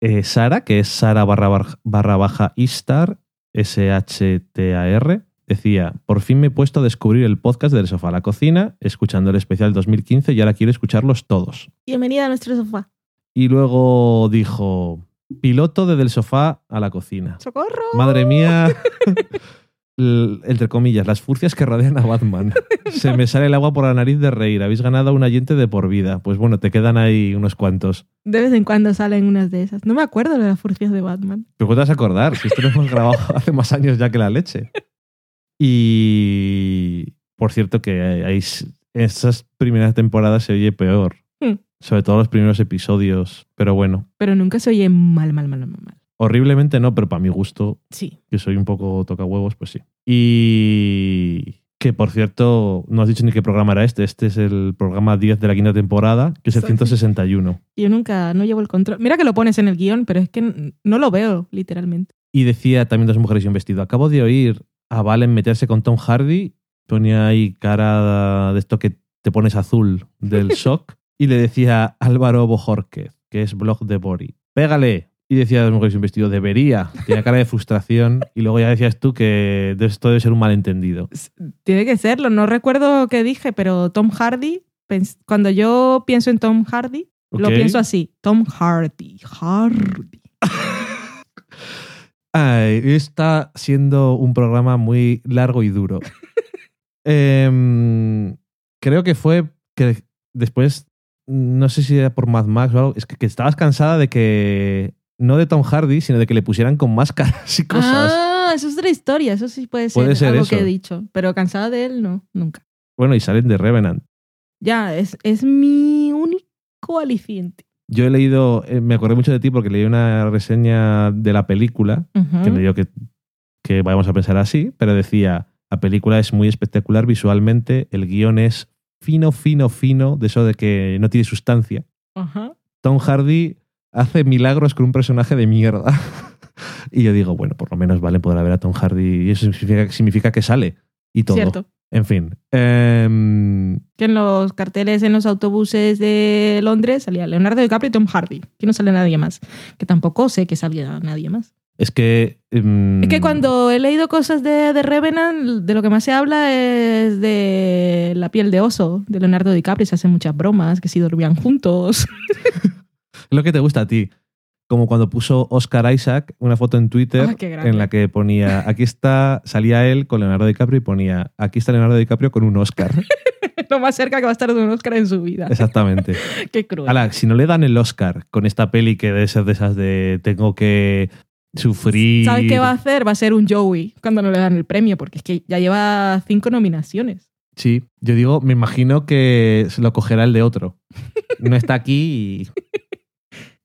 Eh, Sara, que es Sara barra, bar- barra baja Istar, S-H-T-A-R, decía, por fin me he puesto a descubrir el podcast del sofá a la cocina, escuchando el especial 2015 y ahora quiero escucharlos todos. Bienvenida a nuestro sofá. Y luego dijo, piloto de del sofá a la cocina. ¡Socorro! Madre mía, entre comillas, las furcias que rodean a Batman. Se me sale el agua por la nariz de reír. Habéis ganado a un oyente de por vida. Pues bueno, te quedan ahí unos cuantos. De vez en cuando salen unas de esas. No me acuerdo de las furcias de Batman. Pero ¿cómo te vas a acordar? Si esto lo hemos grabado hace más años ya que la leche. Y por cierto que hay, esas primeras temporadas se oye peor. Hmm. Sobre todo los primeros episodios. Pero bueno, Pero nunca se oye mal, mal, mal, mal, mal. Horriblemente no, pero para mi gusto Sí. que soy un poco tocahuevos, pues sí. Y que, por cierto, no has dicho ni qué programa era este. Este es el programa 10 de la quinta temporada, que es el Exacto. 161. Yo nunca, no llevo el control. Mira que lo pones en el guion, pero es que no lo veo, literalmente. Y decía también dos mujeres y un vestido. Acabo de oír a Valen meterse con Tom Hardy. Ponía ahí cara de esto que te pones azul del shock. y le decía Álvaro Bojorquez, que es blog de Bori. Pégale. Y decía dos mujeres un vestido. Debería. Tenía cara de frustración. Y luego ya decías tú que esto debe ser un malentendido. Tiene que serlo. No recuerdo qué dije, pero Tom Hardy, cuando yo pienso en Tom Hardy, lo pienso así. Tom Hardy. Hardy. Ay, está siendo un programa muy largo y duro. Em, creo que fue que después, no sé si era por Mad Max o algo, es que, que estabas cansada de que, no de Tom Hardy, sino de que le pusieran con máscaras y cosas. Ah, eso es otra historia. Eso sí puede ser, Puede ser algo eso. que he dicho. Pero cansada de él, no, nunca. Bueno, y salen de Revenant. Ya, es, es mi único aliciente. Yo he leído, eh, me acordé mucho de ti porque leí una reseña de la película, que no digo que, que vayamos a pensar así, pero decía, la película es muy espectacular visualmente, el guion es fino, fino, fino, de eso de que no tiene sustancia. Tom Hardy hace milagros con un personaje de mierda. y yo digo, bueno, por lo menos vale poder ver a Tom Hardy y eso significa, significa que sale y todo. Cierto. En fin. em, Que en los carteles, en los autobuses de Londres salía Leonardo DiCaprio y Tom Hardy. Que no sale nadie más. Que tampoco sé que salga nadie más. es que... em, Es que cuando he leído cosas de, de Revenant, de lo que más se habla es de la piel de oso de Leonardo DiCaprio. Se hacen muchas bromas, que si dormían juntos. Es lo que te gusta a ti. Como cuando puso Oscar Isaac una foto en Twitter Ah, en la que ponía, aquí está, salía él con Leonardo DiCaprio y ponía, aquí está Leonardo DiCaprio con un Oscar. lo más cerca que va a estar de un Oscar en su vida. Exactamente. Qué cruel. Ala, si no le dan el Oscar con esta peli que debe ser de esas de tengo que sufrir. ¿Sabes qué va a hacer? Va a ser un Joey cuando no le dan el premio, porque es que ya lleva cinco nominaciones. Sí, yo digo, me imagino que se lo cogerá el de otro. No está aquí y...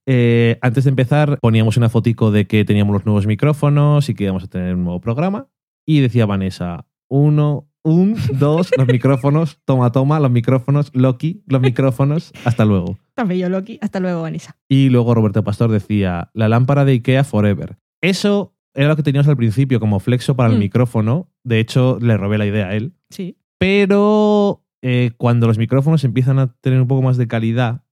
Eh, antes de empezar, poníamos una fotico de que teníamos los nuevos micrófonos y que íbamos a tener un nuevo programa. Y decía Vanessa, uno, un, dos, los micrófonos, toma, toma, los micrófonos, Loki, los micrófonos, hasta luego. Tan bello, Loki. Hasta luego, Vanessa. Y luego Roberto Pastor decía, la lámpara de Ikea Forever. Eso era lo que teníamos al principio como flexo para el Mm. micrófono. De hecho, le robé la idea a él. Sí. Pero eh, cuando los micrófonos empiezan a tener un poco más de calidad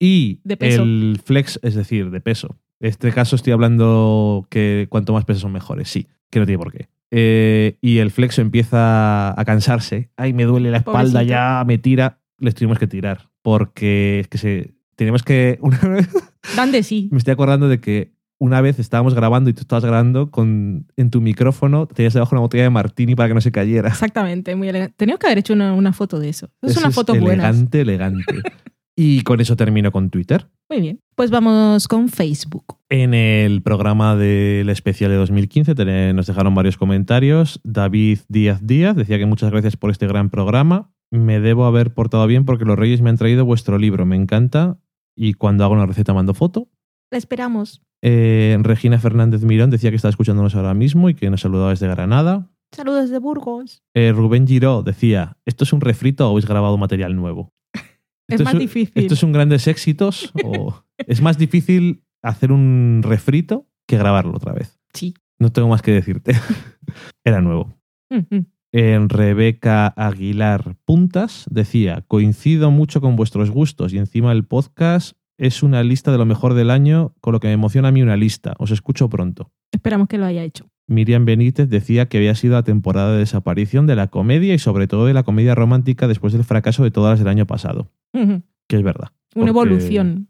y De peso. el flex, es decir, de peso. En este caso estoy hablando que cuanto más peso son mejores, sí, que no tiene por qué. Eh, y el flexo empieza a cansarse. Ay, me duele la espalda, Pobrecito. ya me tira. Les tuvimos que tirar. Porque es que se. Tenemos que. Una vez, Dan de sí. me estoy acordando de que una vez estábamos grabando y tú estabas grabando con en tu micrófono, tenías debajo una botella de martini para que no se cayera. Exactamente, muy elegante. Teníamos que haber hecho una, una foto de eso. Es Eso una foto buena. elegante, elegante. Y con eso termino con Twitter. Muy bien. Pues vamos con Facebook. En el programa del especial de 2015 te- nos dejaron varios comentarios. David Díaz Díaz decía que muchas gracias por este gran programa. Me debo haber portado bien porque los Reyes me han traído vuestro libro. Me encanta. Y cuando hago una receta mando foto. La esperamos. Eh, Regina Fernández Mirón decía que está escuchándonos ahora mismo y que nos saludaba desde Granada. Saludos de Burgos. Eh, Rubén Giró decía, ¿esto es un refrito o habéis grabado material nuevo? Es ¿Esto más un- difícil. ¿Esto es un grandes éxitos o es más difícil hacer un refrito que grabarlo otra vez? Sí. No tengo más que decirte. Era nuevo. En Rebeca Aguilar Puntas decía, coincido mucho con vuestros gustos y encima el podcast es una lista de lo mejor del año, con lo que me emociona a mí una lista. Os escucho pronto. Esperamos que lo haya hecho. Miriam Benítez decía que había sido la temporada de desaparición de la comedia y sobre todo de la comedia romántica después del fracaso de todas las del año pasado. Que es verdad. Una evolución.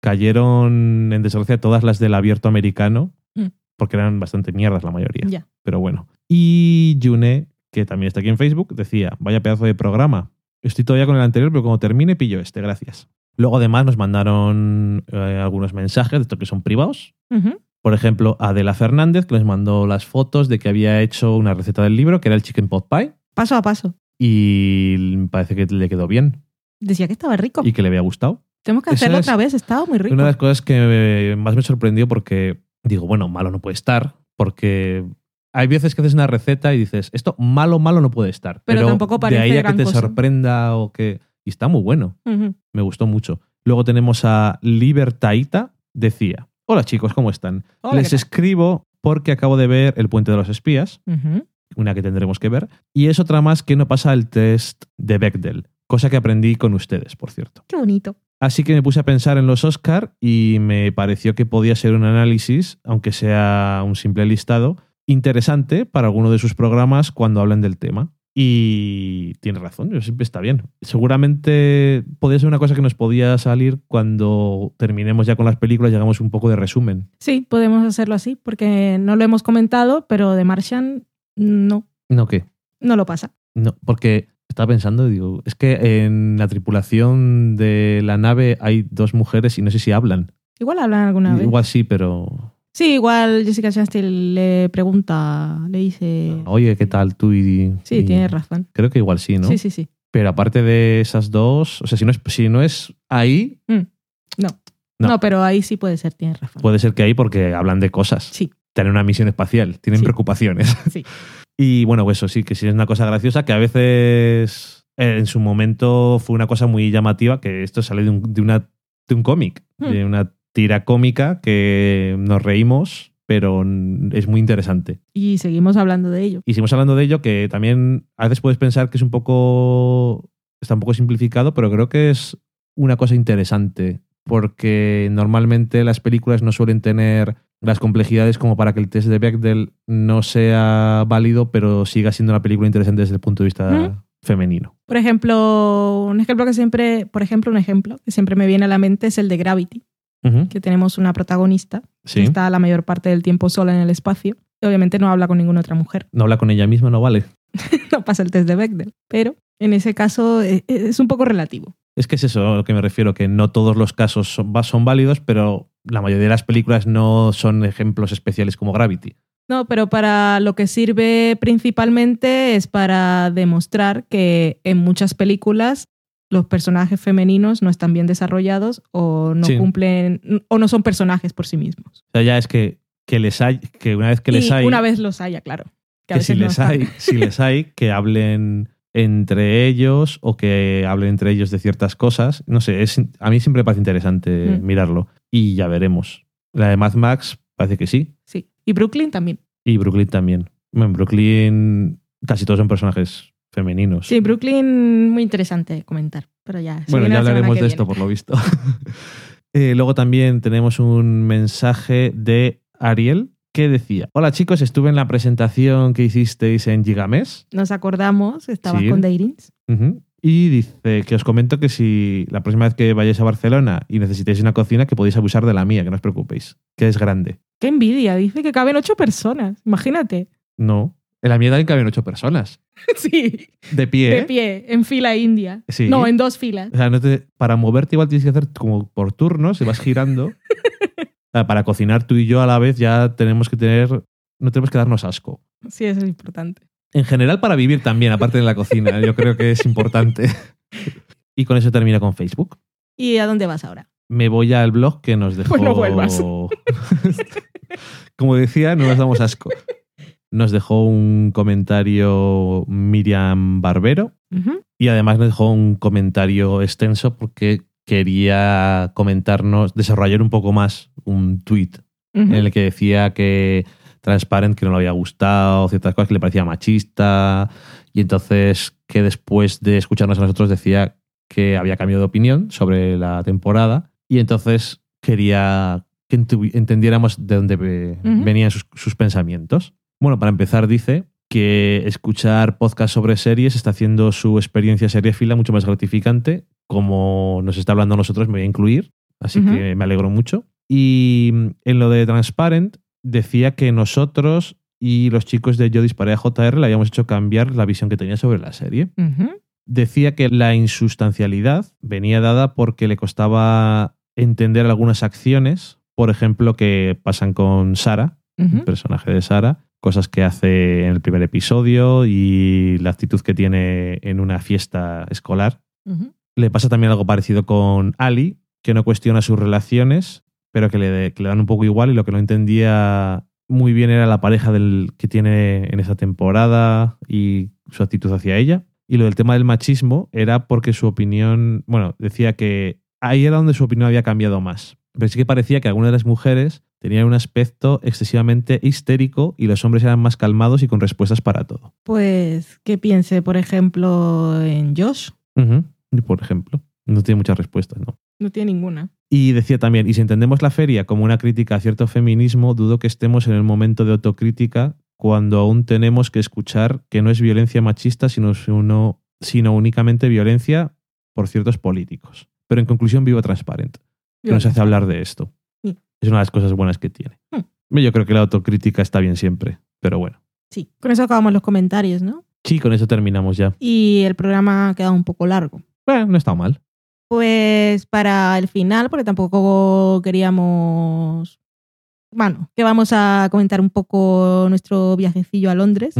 Cayeron en desgracia todas las del abierto americano, Mm. porque eran bastante mierdas la mayoría. Ya. Pero bueno. Y Yune, que también está aquí en Facebook, decía, vaya pedazo de programa. Estoy todavía con el anterior, pero cuando termine pillo este, gracias. Luego además nos mandaron eh, algunos mensajes de estos que son privados. Por ejemplo, Adela Fernández, que les mandó las fotos de que había hecho una receta del libro, que era el chicken pot pie, Paso a paso. y parece que le quedó bien Decía que estaba rico. y que le había gustado. Tenemos que Esa hacerlo es otra vez. Estaba muy rico. Una de las cosas que más me sorprendió porque digo, bueno, malo no puede estar, porque hay veces que haces una receta y dices, esto malo, malo no puede estar. Pero tampoco de ahí parece a que te cosa. sorprenda o que... Y está muy bueno. Me gustó mucho. Luego tenemos a Libertaita. Decía, hola chicos, ¿cómo están? Hola, Les escribo porque acabo de ver El Puente de los Espías, una que tendremos que ver, y es otra más que no pasa el test de Bechdel, cosa que aprendí con ustedes, por cierto. Qué bonito. Así que me puse a pensar en los Oscar y me pareció que podía ser un análisis, aunque sea un simple listado, interesante para alguno de sus programas cuando hablen del tema. Y tiene razón, yo siempre está bien. Seguramente podría ser una cosa que nos podía salir cuando terminemos ya con las películas y hagamos un poco de resumen. Sí, podemos hacerlo así, porque no lo hemos comentado, pero de Martian no, No, ¿qué? no lo pasa. No, porque estaba pensando, digo, es que en la tripulación de la nave hay dos mujeres y no sé si hablan. Igual hablan alguna vez. Igual sí, pero Sí, igual Jessica Chastain le pregunta, le dice... Oye, ¿qué tal tú? Y, Sí, y- tienes razón. Creo que igual sí, ¿no? Sí, sí, sí. Pero aparte de esas dos, o sea, si no es, si no es ahí, No. No. no. pero ahí sí puede ser, tienes razón. puede ser que ahí porque hablan de cosas. Sí, Tienen una misión espacial, tienen Sí. preocupaciones. sí. Y bueno, pues eso sí, que sí es una cosa graciosa que a veces eh, en su momento fue una cosa muy llamativa, que esto sale de un, de una, de un cómic, de una tira cómica que nos reímos, pero es muy interesante. Y seguimos hablando de ello. Y seguimos hablando de ello, que también a veces puedes pensar que es un poco. está un poco simplificado, pero creo que es una cosa interesante. Porque normalmente las películas no suelen tener las complejidades como para que el test de Bechdel no sea válido, pero siga siendo una película interesante desde el punto de vista femenino. Por ejemplo, un ejemplo que siempre, por ejemplo, un ejemplo que siempre me viene a la mente es el de Gravity, Que tenemos una protagonista Sí. que está la mayor parte del tiempo sola en el espacio. Y obviamente no habla con ninguna otra mujer. No habla con ella misma, no vale. No pasa el test de Bechdel. Pero en ese caso eh, es un poco relativo. Es que es eso a lo que me refiero, que no todos los casos son válidos, pero la mayoría de las películas no son ejemplos especiales como Gravity. No, pero para lo que sirve principalmente es para demostrar que en muchas películas los personajes femeninos no están bien desarrollados o no Sí. cumplen o no son personajes por sí mismos. O sea, ya es que, que les hay, que una vez que les y hay, una vez los haya, claro. Que, a que si no les están. hay, si les hay, que hablen entre ellos o que hablen entre ellos de ciertas cosas. No sé, es, a mí siempre me parece interesante Mm. mirarlo. Y ya veremos. La de Mad Max parece que sí. Sí. Y Brooklyn también. Y Brooklyn también. Bueno, en Brooklyn casi todos son personajes femeninos. Sí, Brooklyn muy interesante comentar, pero ya. Bueno, ya hablaremos de esto viene. por lo visto. Eh, luego también tenemos un mensaje de Ariel que decía, hola chicos, estuve en la presentación que hicisteis en Gigamés Nos acordamos, estabas Sí. con Dairins. Y dice que os comento que si la próxima vez que vayáis a Barcelona y necesitéis una cocina, que podéis abusar de la mía, que no os preocupéis, que es grande. Qué envidia, dice que caben ocho personas. Imagínate. No, en la mía caben ocho personas. Sí, De pie. de pie, en fila india. Sí. No, en dos filas. O sea, no te- para moverte igual tienes que hacer como por turnos, y vas girando. Para cocinar tú y yo a la vez ya tenemos que tener, no tenemos que darnos asco. Sí, eso es importante. En general para vivir también, aparte de la cocina, yo creo que es importante. Y con eso termina con Facebook. ¿Y a dónde vas ahora? Me voy al blog que nos dejó... Pues no vuelvas. Como decía, no nos damos asco. Nos dejó un comentario Miriam Barbero y además nos dejó un comentario extenso porque quería comentarnos, desarrollar un poco más un tweet en el que decía que Transparent que no le había gustado, ciertas cosas que le parecía machista, y entonces que después de escucharnos a nosotros decía que había cambiado de opinión sobre la temporada, y entonces quería que entendiéramos de dónde venían sus, sus pensamientos. Bueno, para empezar dice que escuchar podcast sobre series está haciendo su experiencia seriéfila mucho más gratificante. Como nos está hablando a nosotros, me voy a incluir, así que me alegro mucho. Y mm, en lo de Transparent, decía que nosotros y los chicos de Yo Disparé a JR le habíamos hecho cambiar la visión que tenía sobre la serie. Decía que la insustancialidad venía dada porque le costaba entender algunas acciones, por ejemplo, que pasan con Sara, el personaje de Sara, cosas que hace en el primer episodio y la actitud que tiene en una fiesta escolar. Le pasa también algo parecido con Ali, que no cuestiona sus relaciones, pero que le, que le dan un poco igual y lo que no entendía muy bien era la pareja del, que tiene en esa temporada y su actitud hacia ella. Y lo del tema del machismo era porque su opinión, bueno, decía que ahí era donde su opinión había cambiado más. Pero sí que parecía que algunas de las mujeres tenían un aspecto excesivamente histérico y los hombres eran más calmados y con respuestas para todo. Pues que piense, por ejemplo, en Josh. Por ejemplo, no tiene muchas respuestas, ¿no? No tiene ninguna. Y decía también, y si entendemos la feria como una crítica a cierto feminismo, dudo que estemos en el momento de autocrítica cuando aún tenemos que escuchar que no es violencia machista, sino, sino, sino únicamente violencia por ciertos políticos. Pero en conclusión, vivo transparente. Que nos hace hablar de esto. Es una de las cosas buenas que tiene. Hmm. Yo creo que la autocrítica está bien siempre, pero bueno. Sí, con eso acabamos los comentarios, ¿no? Sí, con eso terminamos ya. Y el programa ha quedado un poco largo. Bueno, no está mal. Pues para el final, porque tampoco queríamos. Bueno, que vamos a comentar un poco nuestro viajecillo a Londres,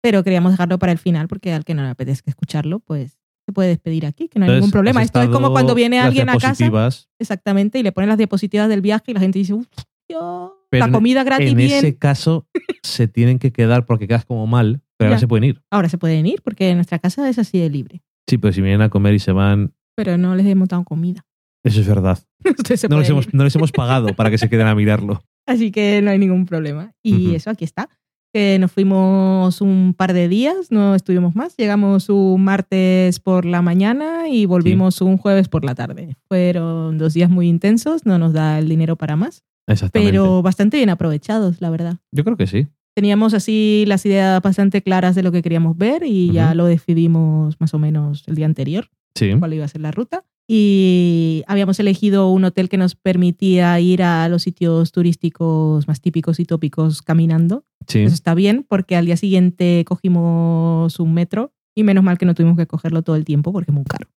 pero queríamos dejarlo para el final, porque al que no le apetezca escucharlo, pues se puede despedir aquí, que no hay ningún problema. Esto es como cuando viene alguien a casa, exactamente, y le ponen las diapositivas del viaje y la gente dice, uff, Dios, la en- comida gratis En bien. ese caso, se tienen que quedar porque quedas como mal, pero ahora se pueden ir. Ahora se pueden ir, porque nuestra casa es así de libre, Sí, pero si vienen a comer y se van, pero no les hemos dado comida. eso es verdad. No les, hemos, no les hemos pagado para que se queden a mirarlo. Así que no hay ningún problema. Y eso, aquí está. Que nos fuimos un par de días, no estuvimos más. Llegamos un martes por la mañana y volvimos un jueves por la tarde. Fueron dos días muy intensos, no nos da el dinero para más, Exactamente. pero bastante bien aprovechados, la verdad. Yo creo que sí. Teníamos así las ideas bastante claras de lo que queríamos ver y ya Ujú. lo decidimos más o menos el día anterior Sí. cuál iba a ser la ruta. Y habíamos elegido un hotel que nos permitía ir a los sitios turísticos más típicos y tópicos caminando. Sí. Eso está bien porque al día siguiente cogimos un metro y menos mal que no tuvimos que cogerlo todo el tiempo porque es muy caro.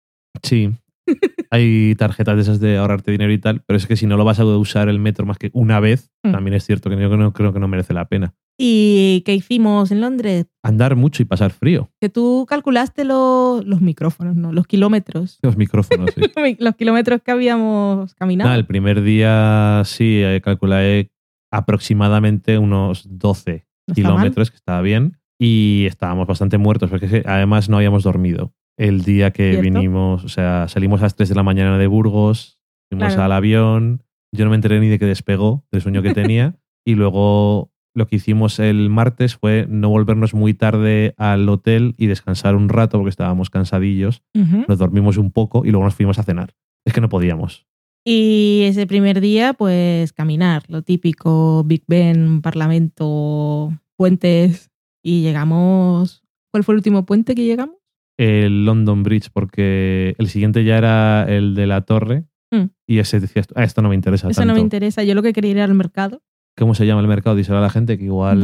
Sí. Hay tarjetas de esas de ahorrarte dinero y tal, pero es que si no lo vas a usar el metro más que una vez, Mm. también es cierto que yo no, creo que no merece la pena. ¿Y qué hicimos en Londres? Andar mucho y pasar frío. Que tú calculaste lo- los micrófonos, ¿no? Los kilómetros. Los micrófonos, sí. los kilómetros que habíamos caminado. Nada, el primer día sí, eh, calculé aproximadamente unos 12 No kilómetros, que estaba bien. Y estábamos bastante muertos, porque además no habíamos dormido. El día que ¿Cierto? vinimos, o sea, salimos a las 3 de la mañana de Burgos, fuimos Claro. al avión, yo no me enteré ni de que despegó, del sueño que tenía, y luego lo que hicimos el martes fue no volvernos muy tarde al hotel y descansar un rato porque estábamos cansadillos, nos dormimos un poco y luego nos fuimos a cenar. Es que no podíamos. Y ese primer día, pues caminar, lo típico, Big Ben, Parlamento, puentes. Y llegamos. ¿Cuál fue el último puente que llegamos? el London Bridge porque el siguiente ya era el de la torre Mm. y ese decía, ah, esto no me interesa Eso no me interesa. Yo lo que quería ir al mercado. ¿Cómo se llama el mercado? Díselo a la gente que igual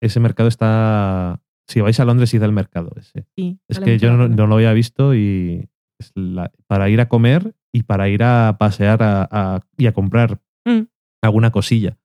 ese mercado está... Si vais a Londres, id al mercado ese. Sí, Es vale que yo no, no lo había visto y es la- para ir a comer y para ir a pasear a- a- y a comprar Mm. alguna cosilla.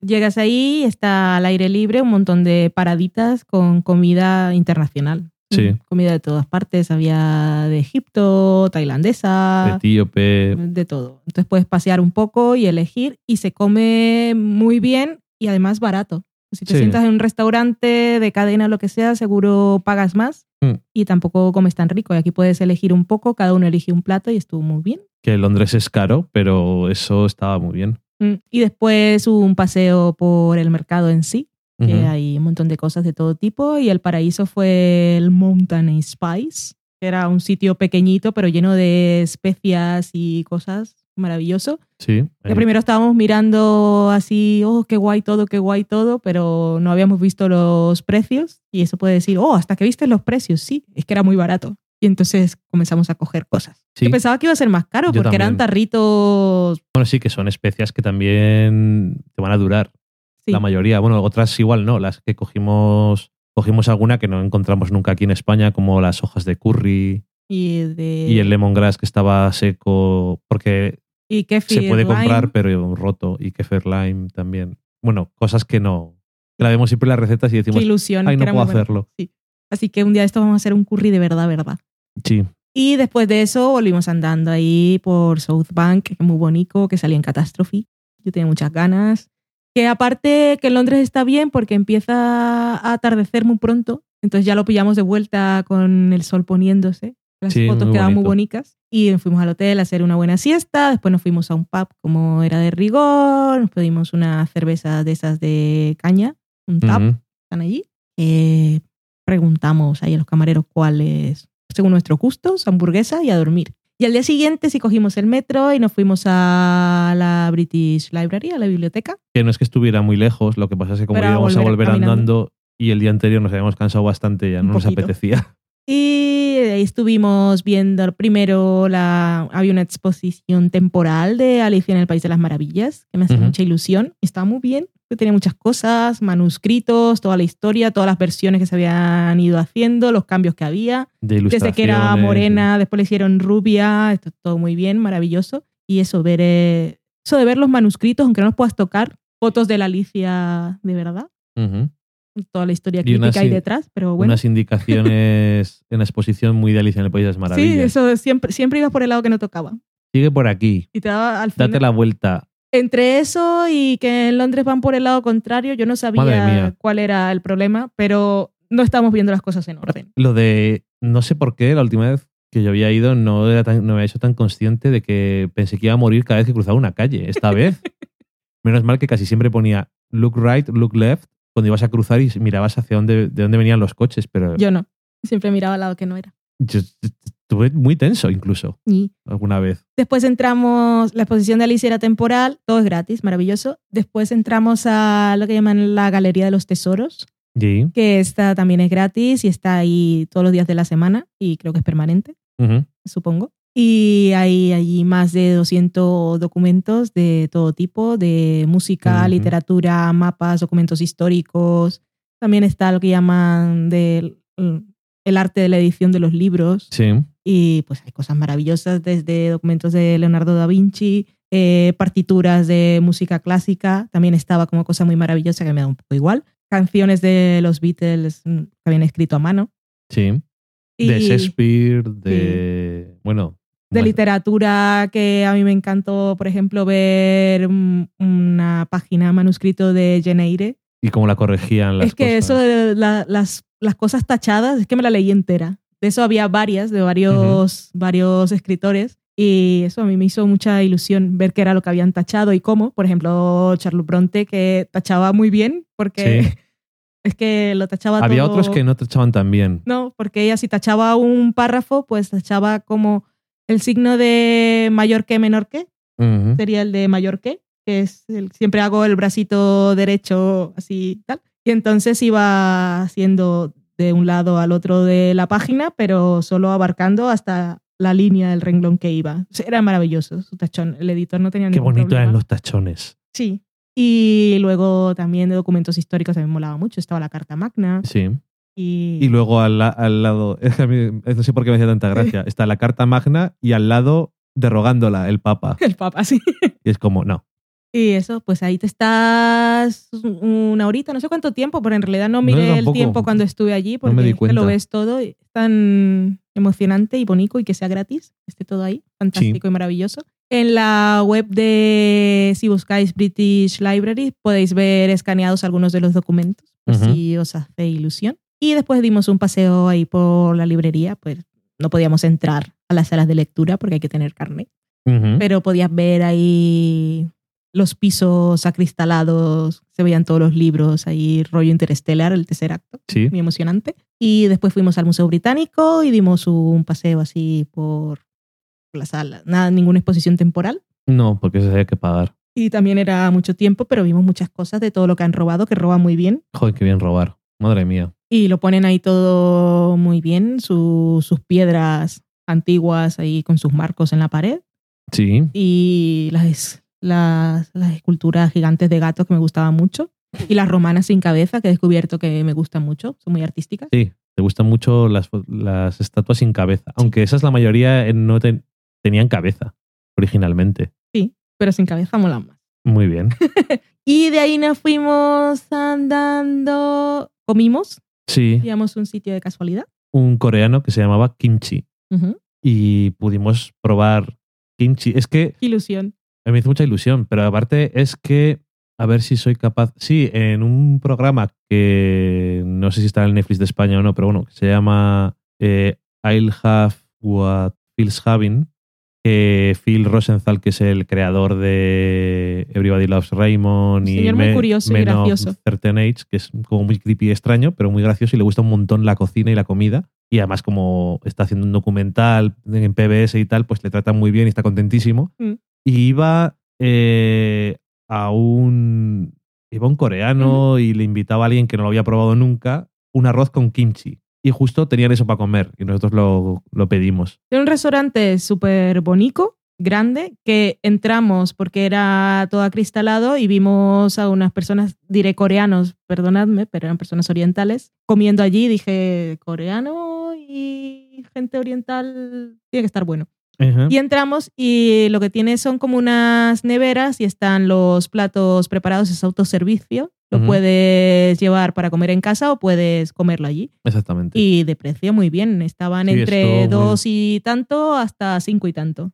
Llegas ahí, está al aire libre, un montón de paraditas con comida internacional. Sí. Mm, Comida de todas partes. Había de Egipto, tailandesa. Etíope. de todo. Entonces puedes pasear un poco y elegir y se come muy bien y además barato. Si te Sí. sientas en un restaurante de cadena o lo que sea, seguro pagas más Mm. y tampoco comes tan rico. Y aquí puedes elegir un poco, cada uno elige un plato y estuvo muy bien. Que Londres es caro, pero eso estaba muy bien. Mm. Y después un paseo por el mercado en sí, que hay un montón de cosas de todo tipo. Y el paraíso fue el Mountain Spice, que era un sitio pequeñito pero lleno de especias y cosas. Maravilloso. Sí. Que primero estábamos mirando así, oh, qué guay todo, qué guay todo, pero no habíamos visto los precios y eso puede decir, oh, hasta que viste los precios, sí, es que era muy barato. Y entonces comenzamos a coger cosas. Sí. Yo pensaba que iba a ser más caro Yo porque eran tarritos... Bueno, sí, que son especias que también te van a durar. Sí, La mayoría. Bueno, otras igual no. Las que cogimos, cogimos alguna que no encontramos nunca aquí en España, como las hojas de curry y, de, y el lemongrass que estaba seco, porque y se puede lime. comprar, pero roto, y kefir lime también. Bueno, cosas que no. Que la vemos siempre en las recetas y Qué decimos, ilusión. ay, no puedo bueno. hacerlo. Sí. Así que un día de esto vamos a hacer un curry de verdad, verdad. Sí, Y después de eso volvimos andando ahí por South Bank, que es muy bonito, que salía en Catastrophe. Yo tenía muchas ganas. Que aparte que en Londres está bien porque empieza a atardecer muy pronto, entonces ya lo pillamos de vuelta con el sol poniéndose. Las Sí, fotos muy quedaban muy bonitas. Y fuimos al hotel a hacer una buena siesta. Después nos fuimos a un pub como era de rigor. Nos pedimos una cerveza de esas de caña, un tap, Ujú. están allí. Eh, preguntamos ahí a los camareros cuáles, según nuestros gustos, hamburguesa y a dormir. Y al día siguiente sí cogimos el metro y nos fuimos a la British Library, a la biblioteca. Que no es que estuviera muy lejos, lo que pasa es que como Pero íbamos a volver andando y el día anterior nos habíamos cansado bastante, ya no nos apetecía. Y ahí estuvimos viendo primero la había una exposición temporal de Alicia en el País de las Maravillas, que me hacía Ujú. mucha ilusión. Estaba muy bien, que tenía muchas cosas, manuscritos, toda la historia, todas las versiones que se habían ido haciendo, los cambios que había. De Desde que era morena, después le hicieron rubia, esto todo muy bien, maravilloso. Y eso, ver, eh, eso de ver los manuscritos, aunque no los puedas tocar, fotos de la Alicia de verdad. Toda la historia crítica ahí in- detrás, pero bueno. Unas indicaciones en la exposición muy de Alicia en el País de las Maravillas. Sí, eso siempre, siempre ibas por el lado que no tocaba. Sigue por aquí, Y te daba al final. date la vuelta. Entre eso y que en Londres van por el lado contrario, yo no sabía cuál era el problema, pero no estábamos viendo las cosas en orden. Lo de, no sé por qué, la última vez que yo había ido no, era tan, no me había hecho tan consciente de que pensé que iba a morir cada vez que cruzaba una calle. Esta vez, menos mal que casi siempre ponía look right, look left, cuando ibas a cruzar y mirabas hacia dónde, de dónde venían los coches, pero Yo no. Siempre miraba al lado que no era. yo estuve muy tenso incluso Y alguna vez. después entramos, la exposición de Alicia era temporal, todo es gratis, maravilloso. Después entramos a lo que llaman la Galería de los Tesoros, Y, que esta también es gratis y está ahí todos los días de la semana y creo que es permanente. ujú, supongo. Y hay allí más de 200 documentos de todo tipo, de música, literatura, mapas, documentos históricos. También está lo que llaman del el arte de la edición de los libros. sí, Y pues hay cosas maravillosas, desde documentos de Leonardo da Vinci, eh, partituras de música clásica. También estaba como cosa muy maravillosa que me da un poco igual. Canciones de los Beatles mm, que habían escrito a mano. sí. Y- De Shakespeare, de... Bueno. De bueno, literatura que a mí me encantó, por ejemplo, ver mm, una página manuscrito de Jane Eyre. Y cómo la corregían las Es que cosas. eso de la- las, las cosas tachadas, es que me la leí entera. De eso había varias, de varios, varios escritores. Y eso a mí me hizo mucha ilusión ver qué era lo que habían tachado y cómo. Por ejemplo, Charles Bronte, que tachaba muy bien, porque Sí. es que lo tachaba Había todo- otros que no te echaban tan bien. no, porque ella si tachaba un párrafo, pues tachaba como el signo de mayor que menor que, sería el de mayor que, que es el, siempre hago el bracito derecho así tal. Y entonces iba haciendo de un lado al otro de la página, pero solo abarcando hasta la línea del renglón que iba. O sea, Era maravilloso su tachón. El editor no tenía Qué ningún bonito problema. eran los tachones. Sí. Y luego también de documentos históricos también molaba mucho. Estaba la Carta Magna. Sí. Y, Y luego al, la- al lado, es que a mí, no sé por qué me hacía tanta gracia, está la carta magna y al lado derogándola el Papa. el Papa, sí. Y es como, no. Y eso, pues ahí te estás una horita, no sé cuánto tiempo, pero en realidad no No, miré el tampoco. tiempo cuando estuve allí, porque me di cuenta. lo ves todo. y Es tan emocionante y bonito y que sea gratis, esté todo ahí, fantástico y maravilloso. En la web de, si buscáis British Library, podéis ver escaneados algunos de los documentos, por Ujú. si os hace ilusión. Y después dimos un paseo ahí por la librería, pues no podíamos entrar a las salas de lectura porque hay que tener carne Ujú. pero podías ver ahí los pisos acristalados, se veían todos los libros, ahí rollo interestelar, el tercer acto, Sí. muy emocionante. Y después fuimos al Museo Británico y dimos un paseo así por la sala, nada, ninguna exposición temporal. No, porque se había que pagar. Y también era mucho tiempo, pero vimos muchas cosas de todo lo que han robado, que roban muy bien. Joder, qué bien robar. Madre mía. Y lo ponen ahí todo muy bien, su- sus piedras antiguas ahí con sus marcos en la pared. Sí. y las, las, las esculturas gigantes de gatos que me gustaban mucho. Y las romanas sin cabeza, que he descubierto que me gustan mucho, son muy artísticas. Sí. Te gustan mucho las, las estatuas sin cabeza. Aunque esas la mayoría eh, no ten- tenían cabeza originalmente. Pero sin cabeza molan más. Muy bien. Y de ahí nos fuimos andando, comimos, Sí. íbamos a un sitio de casualidad. Un coreano que se llamaba Kimchi. Y pudimos probar kimchi. Es que Qué ilusión. me hizo mucha ilusión, pero aparte es que A ver si soy capaz. Sí, en un programa que no sé si está en el Netflix de España o no, pero bueno, que se llama eh, I'll Have What Phil's Having, que Phil Rosenthal, que es el creador de Everybody Loves Raymond y señor muy curioso y Men of gracioso. Certain Age, que es como muy creepy y extraño, pero muy gracioso y le gusta un montón la cocina y la comida. Y además, como está haciendo un documental en PBS y tal, pues le tratan muy bien y está contentísimo. Mm. Y iba eh, a un. Iba un coreano y le invitaba a alguien que no lo había probado nunca un arroz con kimchi. Y justo tenían eso para comer y nosotros lo, lo pedimos. Era un restaurante súper bonito, grande, que entramos porque era todo acristalado y vimos a unas personas, diré coreanos, perdonadme, pero eran personas orientales, comiendo allí. Dije, coreano y gente oriental tiene que estar bueno. Ajá. Y entramos y lo que tiene son como unas neveras y están los platos preparados, es autoservicio. Lo puedes llevar para comer en casa o puedes comerlo allí. Exactamente. Y de precio muy bien. Estaban Sí, entre dos y tanto hasta cinco y tanto.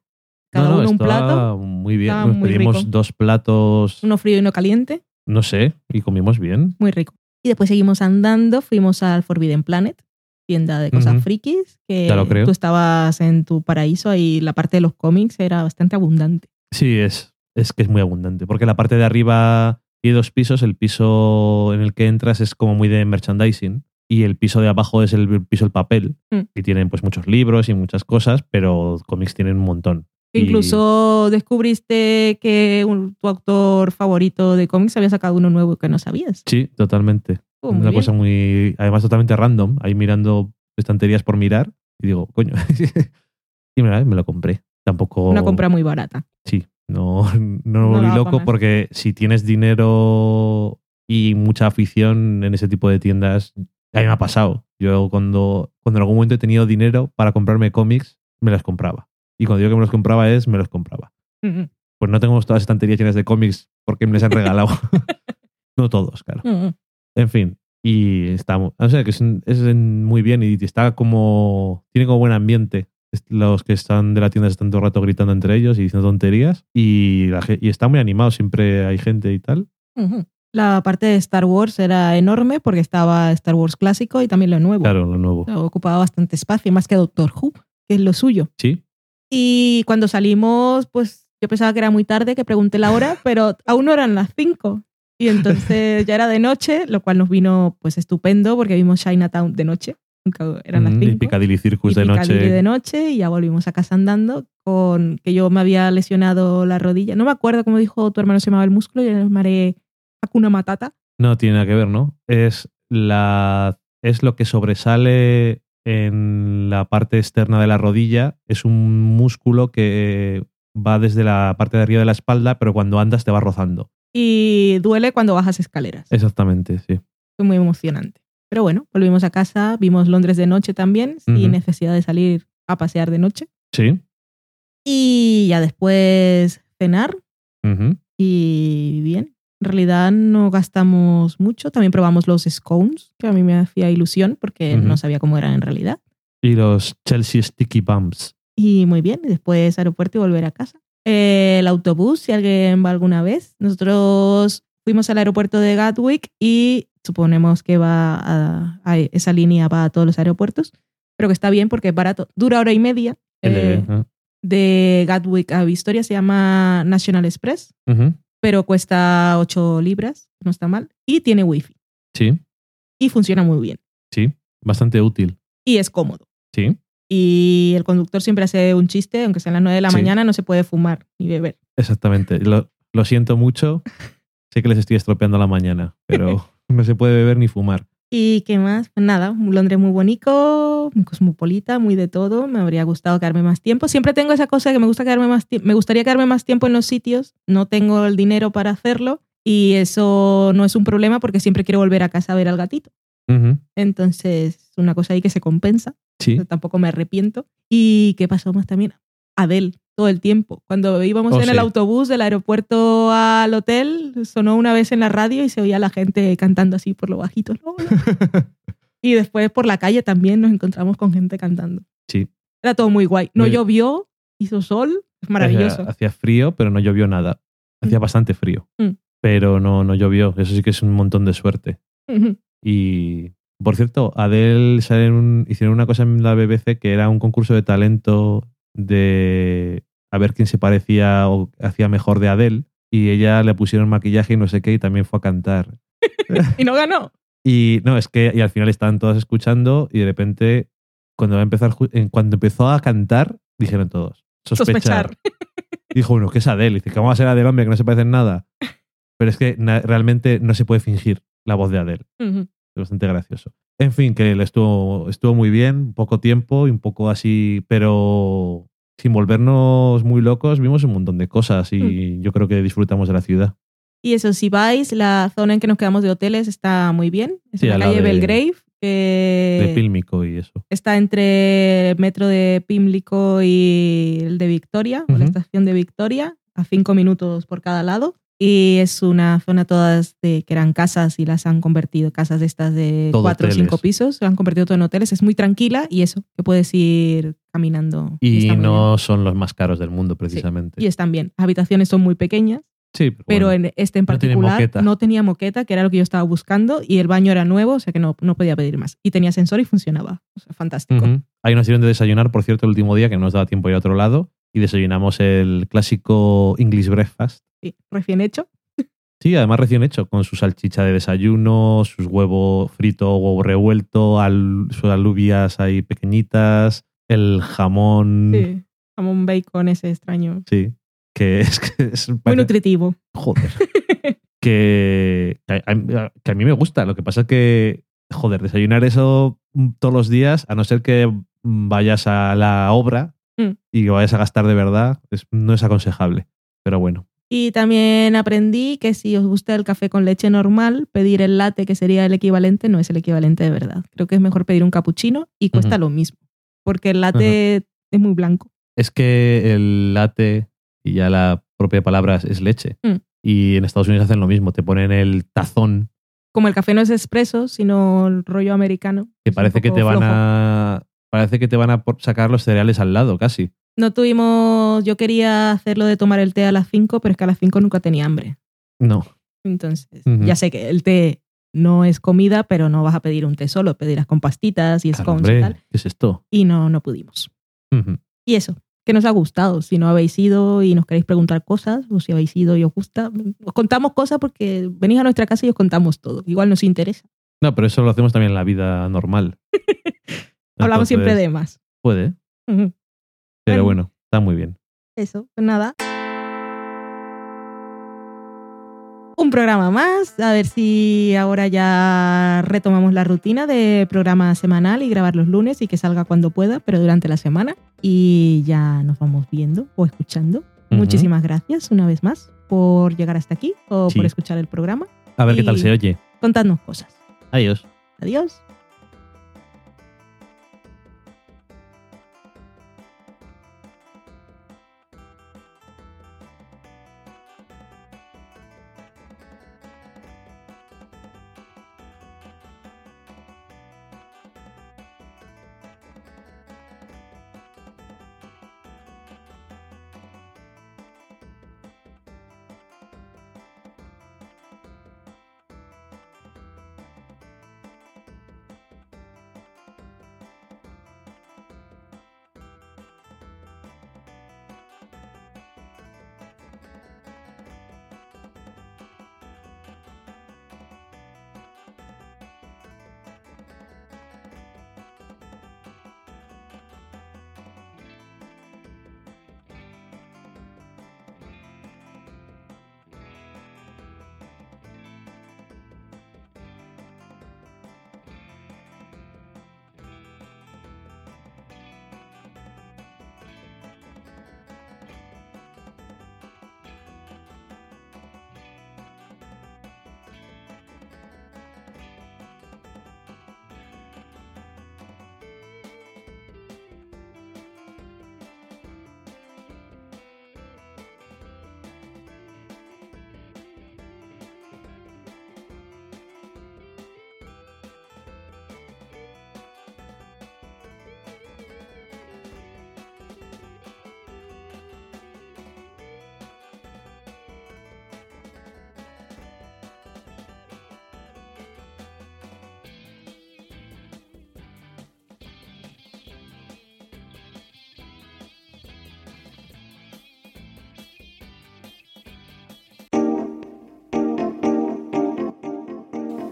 Cada No, no, uno un plato, Muy bien. Nos muy pedimos rico. dos platos, uno frío y uno caliente. no sé, y comimos bien. Muy rico. Y después seguimos andando, fuimos al Forbidden Planet, tienda de cosas frikis, que tú estabas en tu paraíso y la parte de los cómics era bastante abundante. Sí, es, es que es muy abundante. Porque la parte de arriba tiene dos pisos. El piso en el que entras es como muy de merchandising. Y el piso de abajo es el piso del papel. Mm. Y tienen pues muchos libros y muchas cosas, pero cómics tienen un montón. Y- Incluso descubriste que un- tu autor favorito de cómics había sacado uno nuevo que no sabías. Sí, totalmente. Oh, Una bien. cosa muy. Además, totalmente random. Ahí mirando estanterías por mirar. Y digo, coño. y me, me lo compré. Tampoco. Una compra muy barata. Sí, no, no me No volví pa' loco porque si tienes dinero y mucha afición en ese tipo de tiendas, a mí me ha pasado. Yo cuando, cuando en algún momento he tenido dinero para comprarme cómics, me los compraba. Y cuando digo que me los compraba es, me los compraba. Mm, Pues no tengo todas las estanterías llenas de cómics porque me les han regalado. no todos, claro. mm, mm. En fin, y está, o sea, que es, muy bien y está como, tiene como buen ambiente. Los que están de la tienda están todo el rato gritando entre ellos y diciendo tonterías y, la ge- y está muy animado, siempre hay gente y tal. La parte de Star Wars era enorme porque estaba Star Wars clásico y también lo nuevo. Claro, lo nuevo. Ocupaba bastante espacio, más que Doctor Who, que es lo suyo. Sí, Y cuando salimos, pues yo pensaba que era muy tarde, que pregunté la hora, pero aún no eran las 5. Y entonces ya era de noche, lo cual nos vino pues estupendo porque vimos Chinatown de noche. Nunca eran las Mm, y 5. Piccadilly Circus de Piccadilly noche. de noche y ya volvimos a casa andando con que yo me había lesionado la rodilla. No me acuerdo cómo dijo tu hermano se llamaba el músculo, yo le llamaré Hakuna Matata. No tiene nada que ver, ¿no? Es, la, es lo que sobresale en la parte externa de la rodilla. Es un músculo que va desde la parte de arriba de la espalda, pero cuando andas te va rozando. Y duele cuando bajas escaleras. Exactamente, sí. Fue muy emocionante. Pero bueno, volvimos a casa, vimos Londres de noche también, sin necesidad de salir a pasear de noche. Sí. Y ya después cenar y bien. En realidad no gastamos mucho. También probamos los scones, que a mí me hacía ilusión porque no sabía cómo eran en realidad. Y los Chelsea Sticky Bumps. Y muy bien, y después aeropuerto y volver a casa. Eh, el autobús, si alguien va alguna vez. Nosotros fuimos al aeropuerto de Gatwick y suponemos que va a, a esa línea va a todos los aeropuertos, pero que está bien porque es barato. Dura hora y media. eh, de Gatwick a Victoria se llama National Express, pero cuesta 8 libras, no está mal, y tiene wifi Sí, y funciona muy bien sí. Bastante útil. y es cómodo. Sí. Y el conductor siempre hace un chiste, aunque sea a las 9 de la Sí. mañana, no se puede fumar ni beber. Exactamente. Lo, lo siento mucho. Sé que les estoy estropeando la mañana, pero no se puede beber ni fumar. ¿Y qué más? Pues nada, un Londres muy bonito, muy cosmopolita, muy de todo. Me habría gustado quedarme más tiempo. Siempre tengo esa cosa que me gusta quedarme más tiempo. Me gustaría quedarme más tiempo en los sitios. No tengo el dinero para hacerlo y eso no es un problema porque siempre quiero volver a casa a ver al gatito. Entonces, es una cosa ahí que se compensa. Sí. Yo tampoco me arrepiento. ¿Y qué pasó más también? Adele, todo el tiempo. Cuando íbamos Oh, en el autobús del aeropuerto al hotel, sonó una vez en la radio y se oía la gente cantando así por lo bajito. ¿no? y después por la calle también nos encontramos con gente cantando. Sí. Era todo muy guay. No Muy- llovió, hizo sol, es maravilloso. Hacía, hacía frío, pero no llovió nada. Hacía Mm. bastante frío. Mm. pero no, no llovió. Eso sí que es un montón de suerte. Y, por cierto, Adele sale en un- hicieron una cosa en la BBC que era un concurso de talento de a ver quién se parecía o hacía mejor de Adele. Y ella le pusieron maquillaje y no sé qué, y también fue a cantar. y no ganó. Y no, es que y al final estaban todas escuchando y de repente, cuando va a empezar, cuando empezó a cantar, dijeron todos, sospechar. Sospechar. Dijo uno, ¿qué es Adele? Dice, ¿cómo va a ser Adele, hombre, que no se parece en nada? Pero es que realmente no se puede fingir la voz de Adele. Es bastante gracioso. En fin, que le estuvo, estuvo muy bien, poco tiempo y un poco así, pero sin volvernos muy locos, vimos un montón de cosas y yo creo que disfrutamos de la ciudad. Y eso, si vais, la zona en que nos quedamos de hoteles está muy bien. Es Sí, la calle de- Belgrave, que De Pílmico y eso. está entre el metro de Pimlico y el de Victoria, o la estación de Victoria, a cinco minutos por cada lado. Y es una zona todas de que eran casas y las han convertido, casas de estas de Todo cuatro o cinco pisos, se han convertido todo en hoteles. Es muy tranquila y eso, que puedes ir caminando. Y no son los más caros del mundo, precisamente. Y están bien. Las habitaciones son muy pequeñas, Sí, pero bueno. en este en No particular moqueta. no tenía moqueta, que era lo que yo estaba buscando, y el baño era nuevo, o sea que no, no podía pedir más. Y tenía sensor y funcionaba. O sea, fantástico. Ujú. Ahí nos dieron de desayunar, por cierto, el último día, que no nos daba tiempo de ir a otro lado, y desayunamos el clásico English Breakfast. Sí, recién hecho. Sí, además recién hecho, con su salchicha de desayuno, sus huevos frito, huevo revuelto, al- sus alubias ahí pequeñitas, el jamón. Sí. Un bacon ese extraño. Sí, que es que es Muy parece- nutritivo. Joder. que, a, que a mí me gusta. Lo que pasa es que, joder, desayunar eso todos los días, a no ser que vayas a la obra Mm. y que vayas a gastar de verdad, es- no es aconsejable. Pero bueno. Y también aprendí que si os gusta el café con leche normal, pedir el latte, que sería el equivalente, no es el equivalente de verdad. Creo que es mejor pedir un cappuccino y cuesta lo mismo. Porque el latte es muy blanco. Es que el latte, y ya la propia palabra es- leche. Mm. Y en Estados Unidos hacen lo mismo, te ponen el tazón Como el café no es expreso, sino el rollo americano. que parece que te van a parece que te van a sacar los cereales al lado casi. No tuvimos. Yo quería hacerlo de tomar el té a las 5, pero es que a las 5 nunca tenía hambre. No. Entonces, ya sé que el té no es comida, pero no vas a pedir un té solo, pedirás con pastitas y scones y tal. ¿qué es esto? Y no, no pudimos. Y eso, que nos ha gustado. Si no habéis ido y nos queréis preguntar cosas, o si habéis ido y os gusta, os contamos cosas porque venís a nuestra casa y os contamos todo. Igual nos interesa. No, pero eso lo hacemos también en la vida normal. Hablamos siempre de más. Puede, pero Bueno. bueno, está muy bien. Eso, pues nada. Un programa más, a ver si ahora ya retomamos la rutina de programa semanal y grabar los lunes y que salga cuando pueda, pero durante la semana. Y ya nos vamos viendo o escuchando. Muchísimas gracias una vez más por llegar hasta aquí o Sí. por escuchar el programa. A ver qué tal se oye. Contadnos cosas. Adiós. Adiós.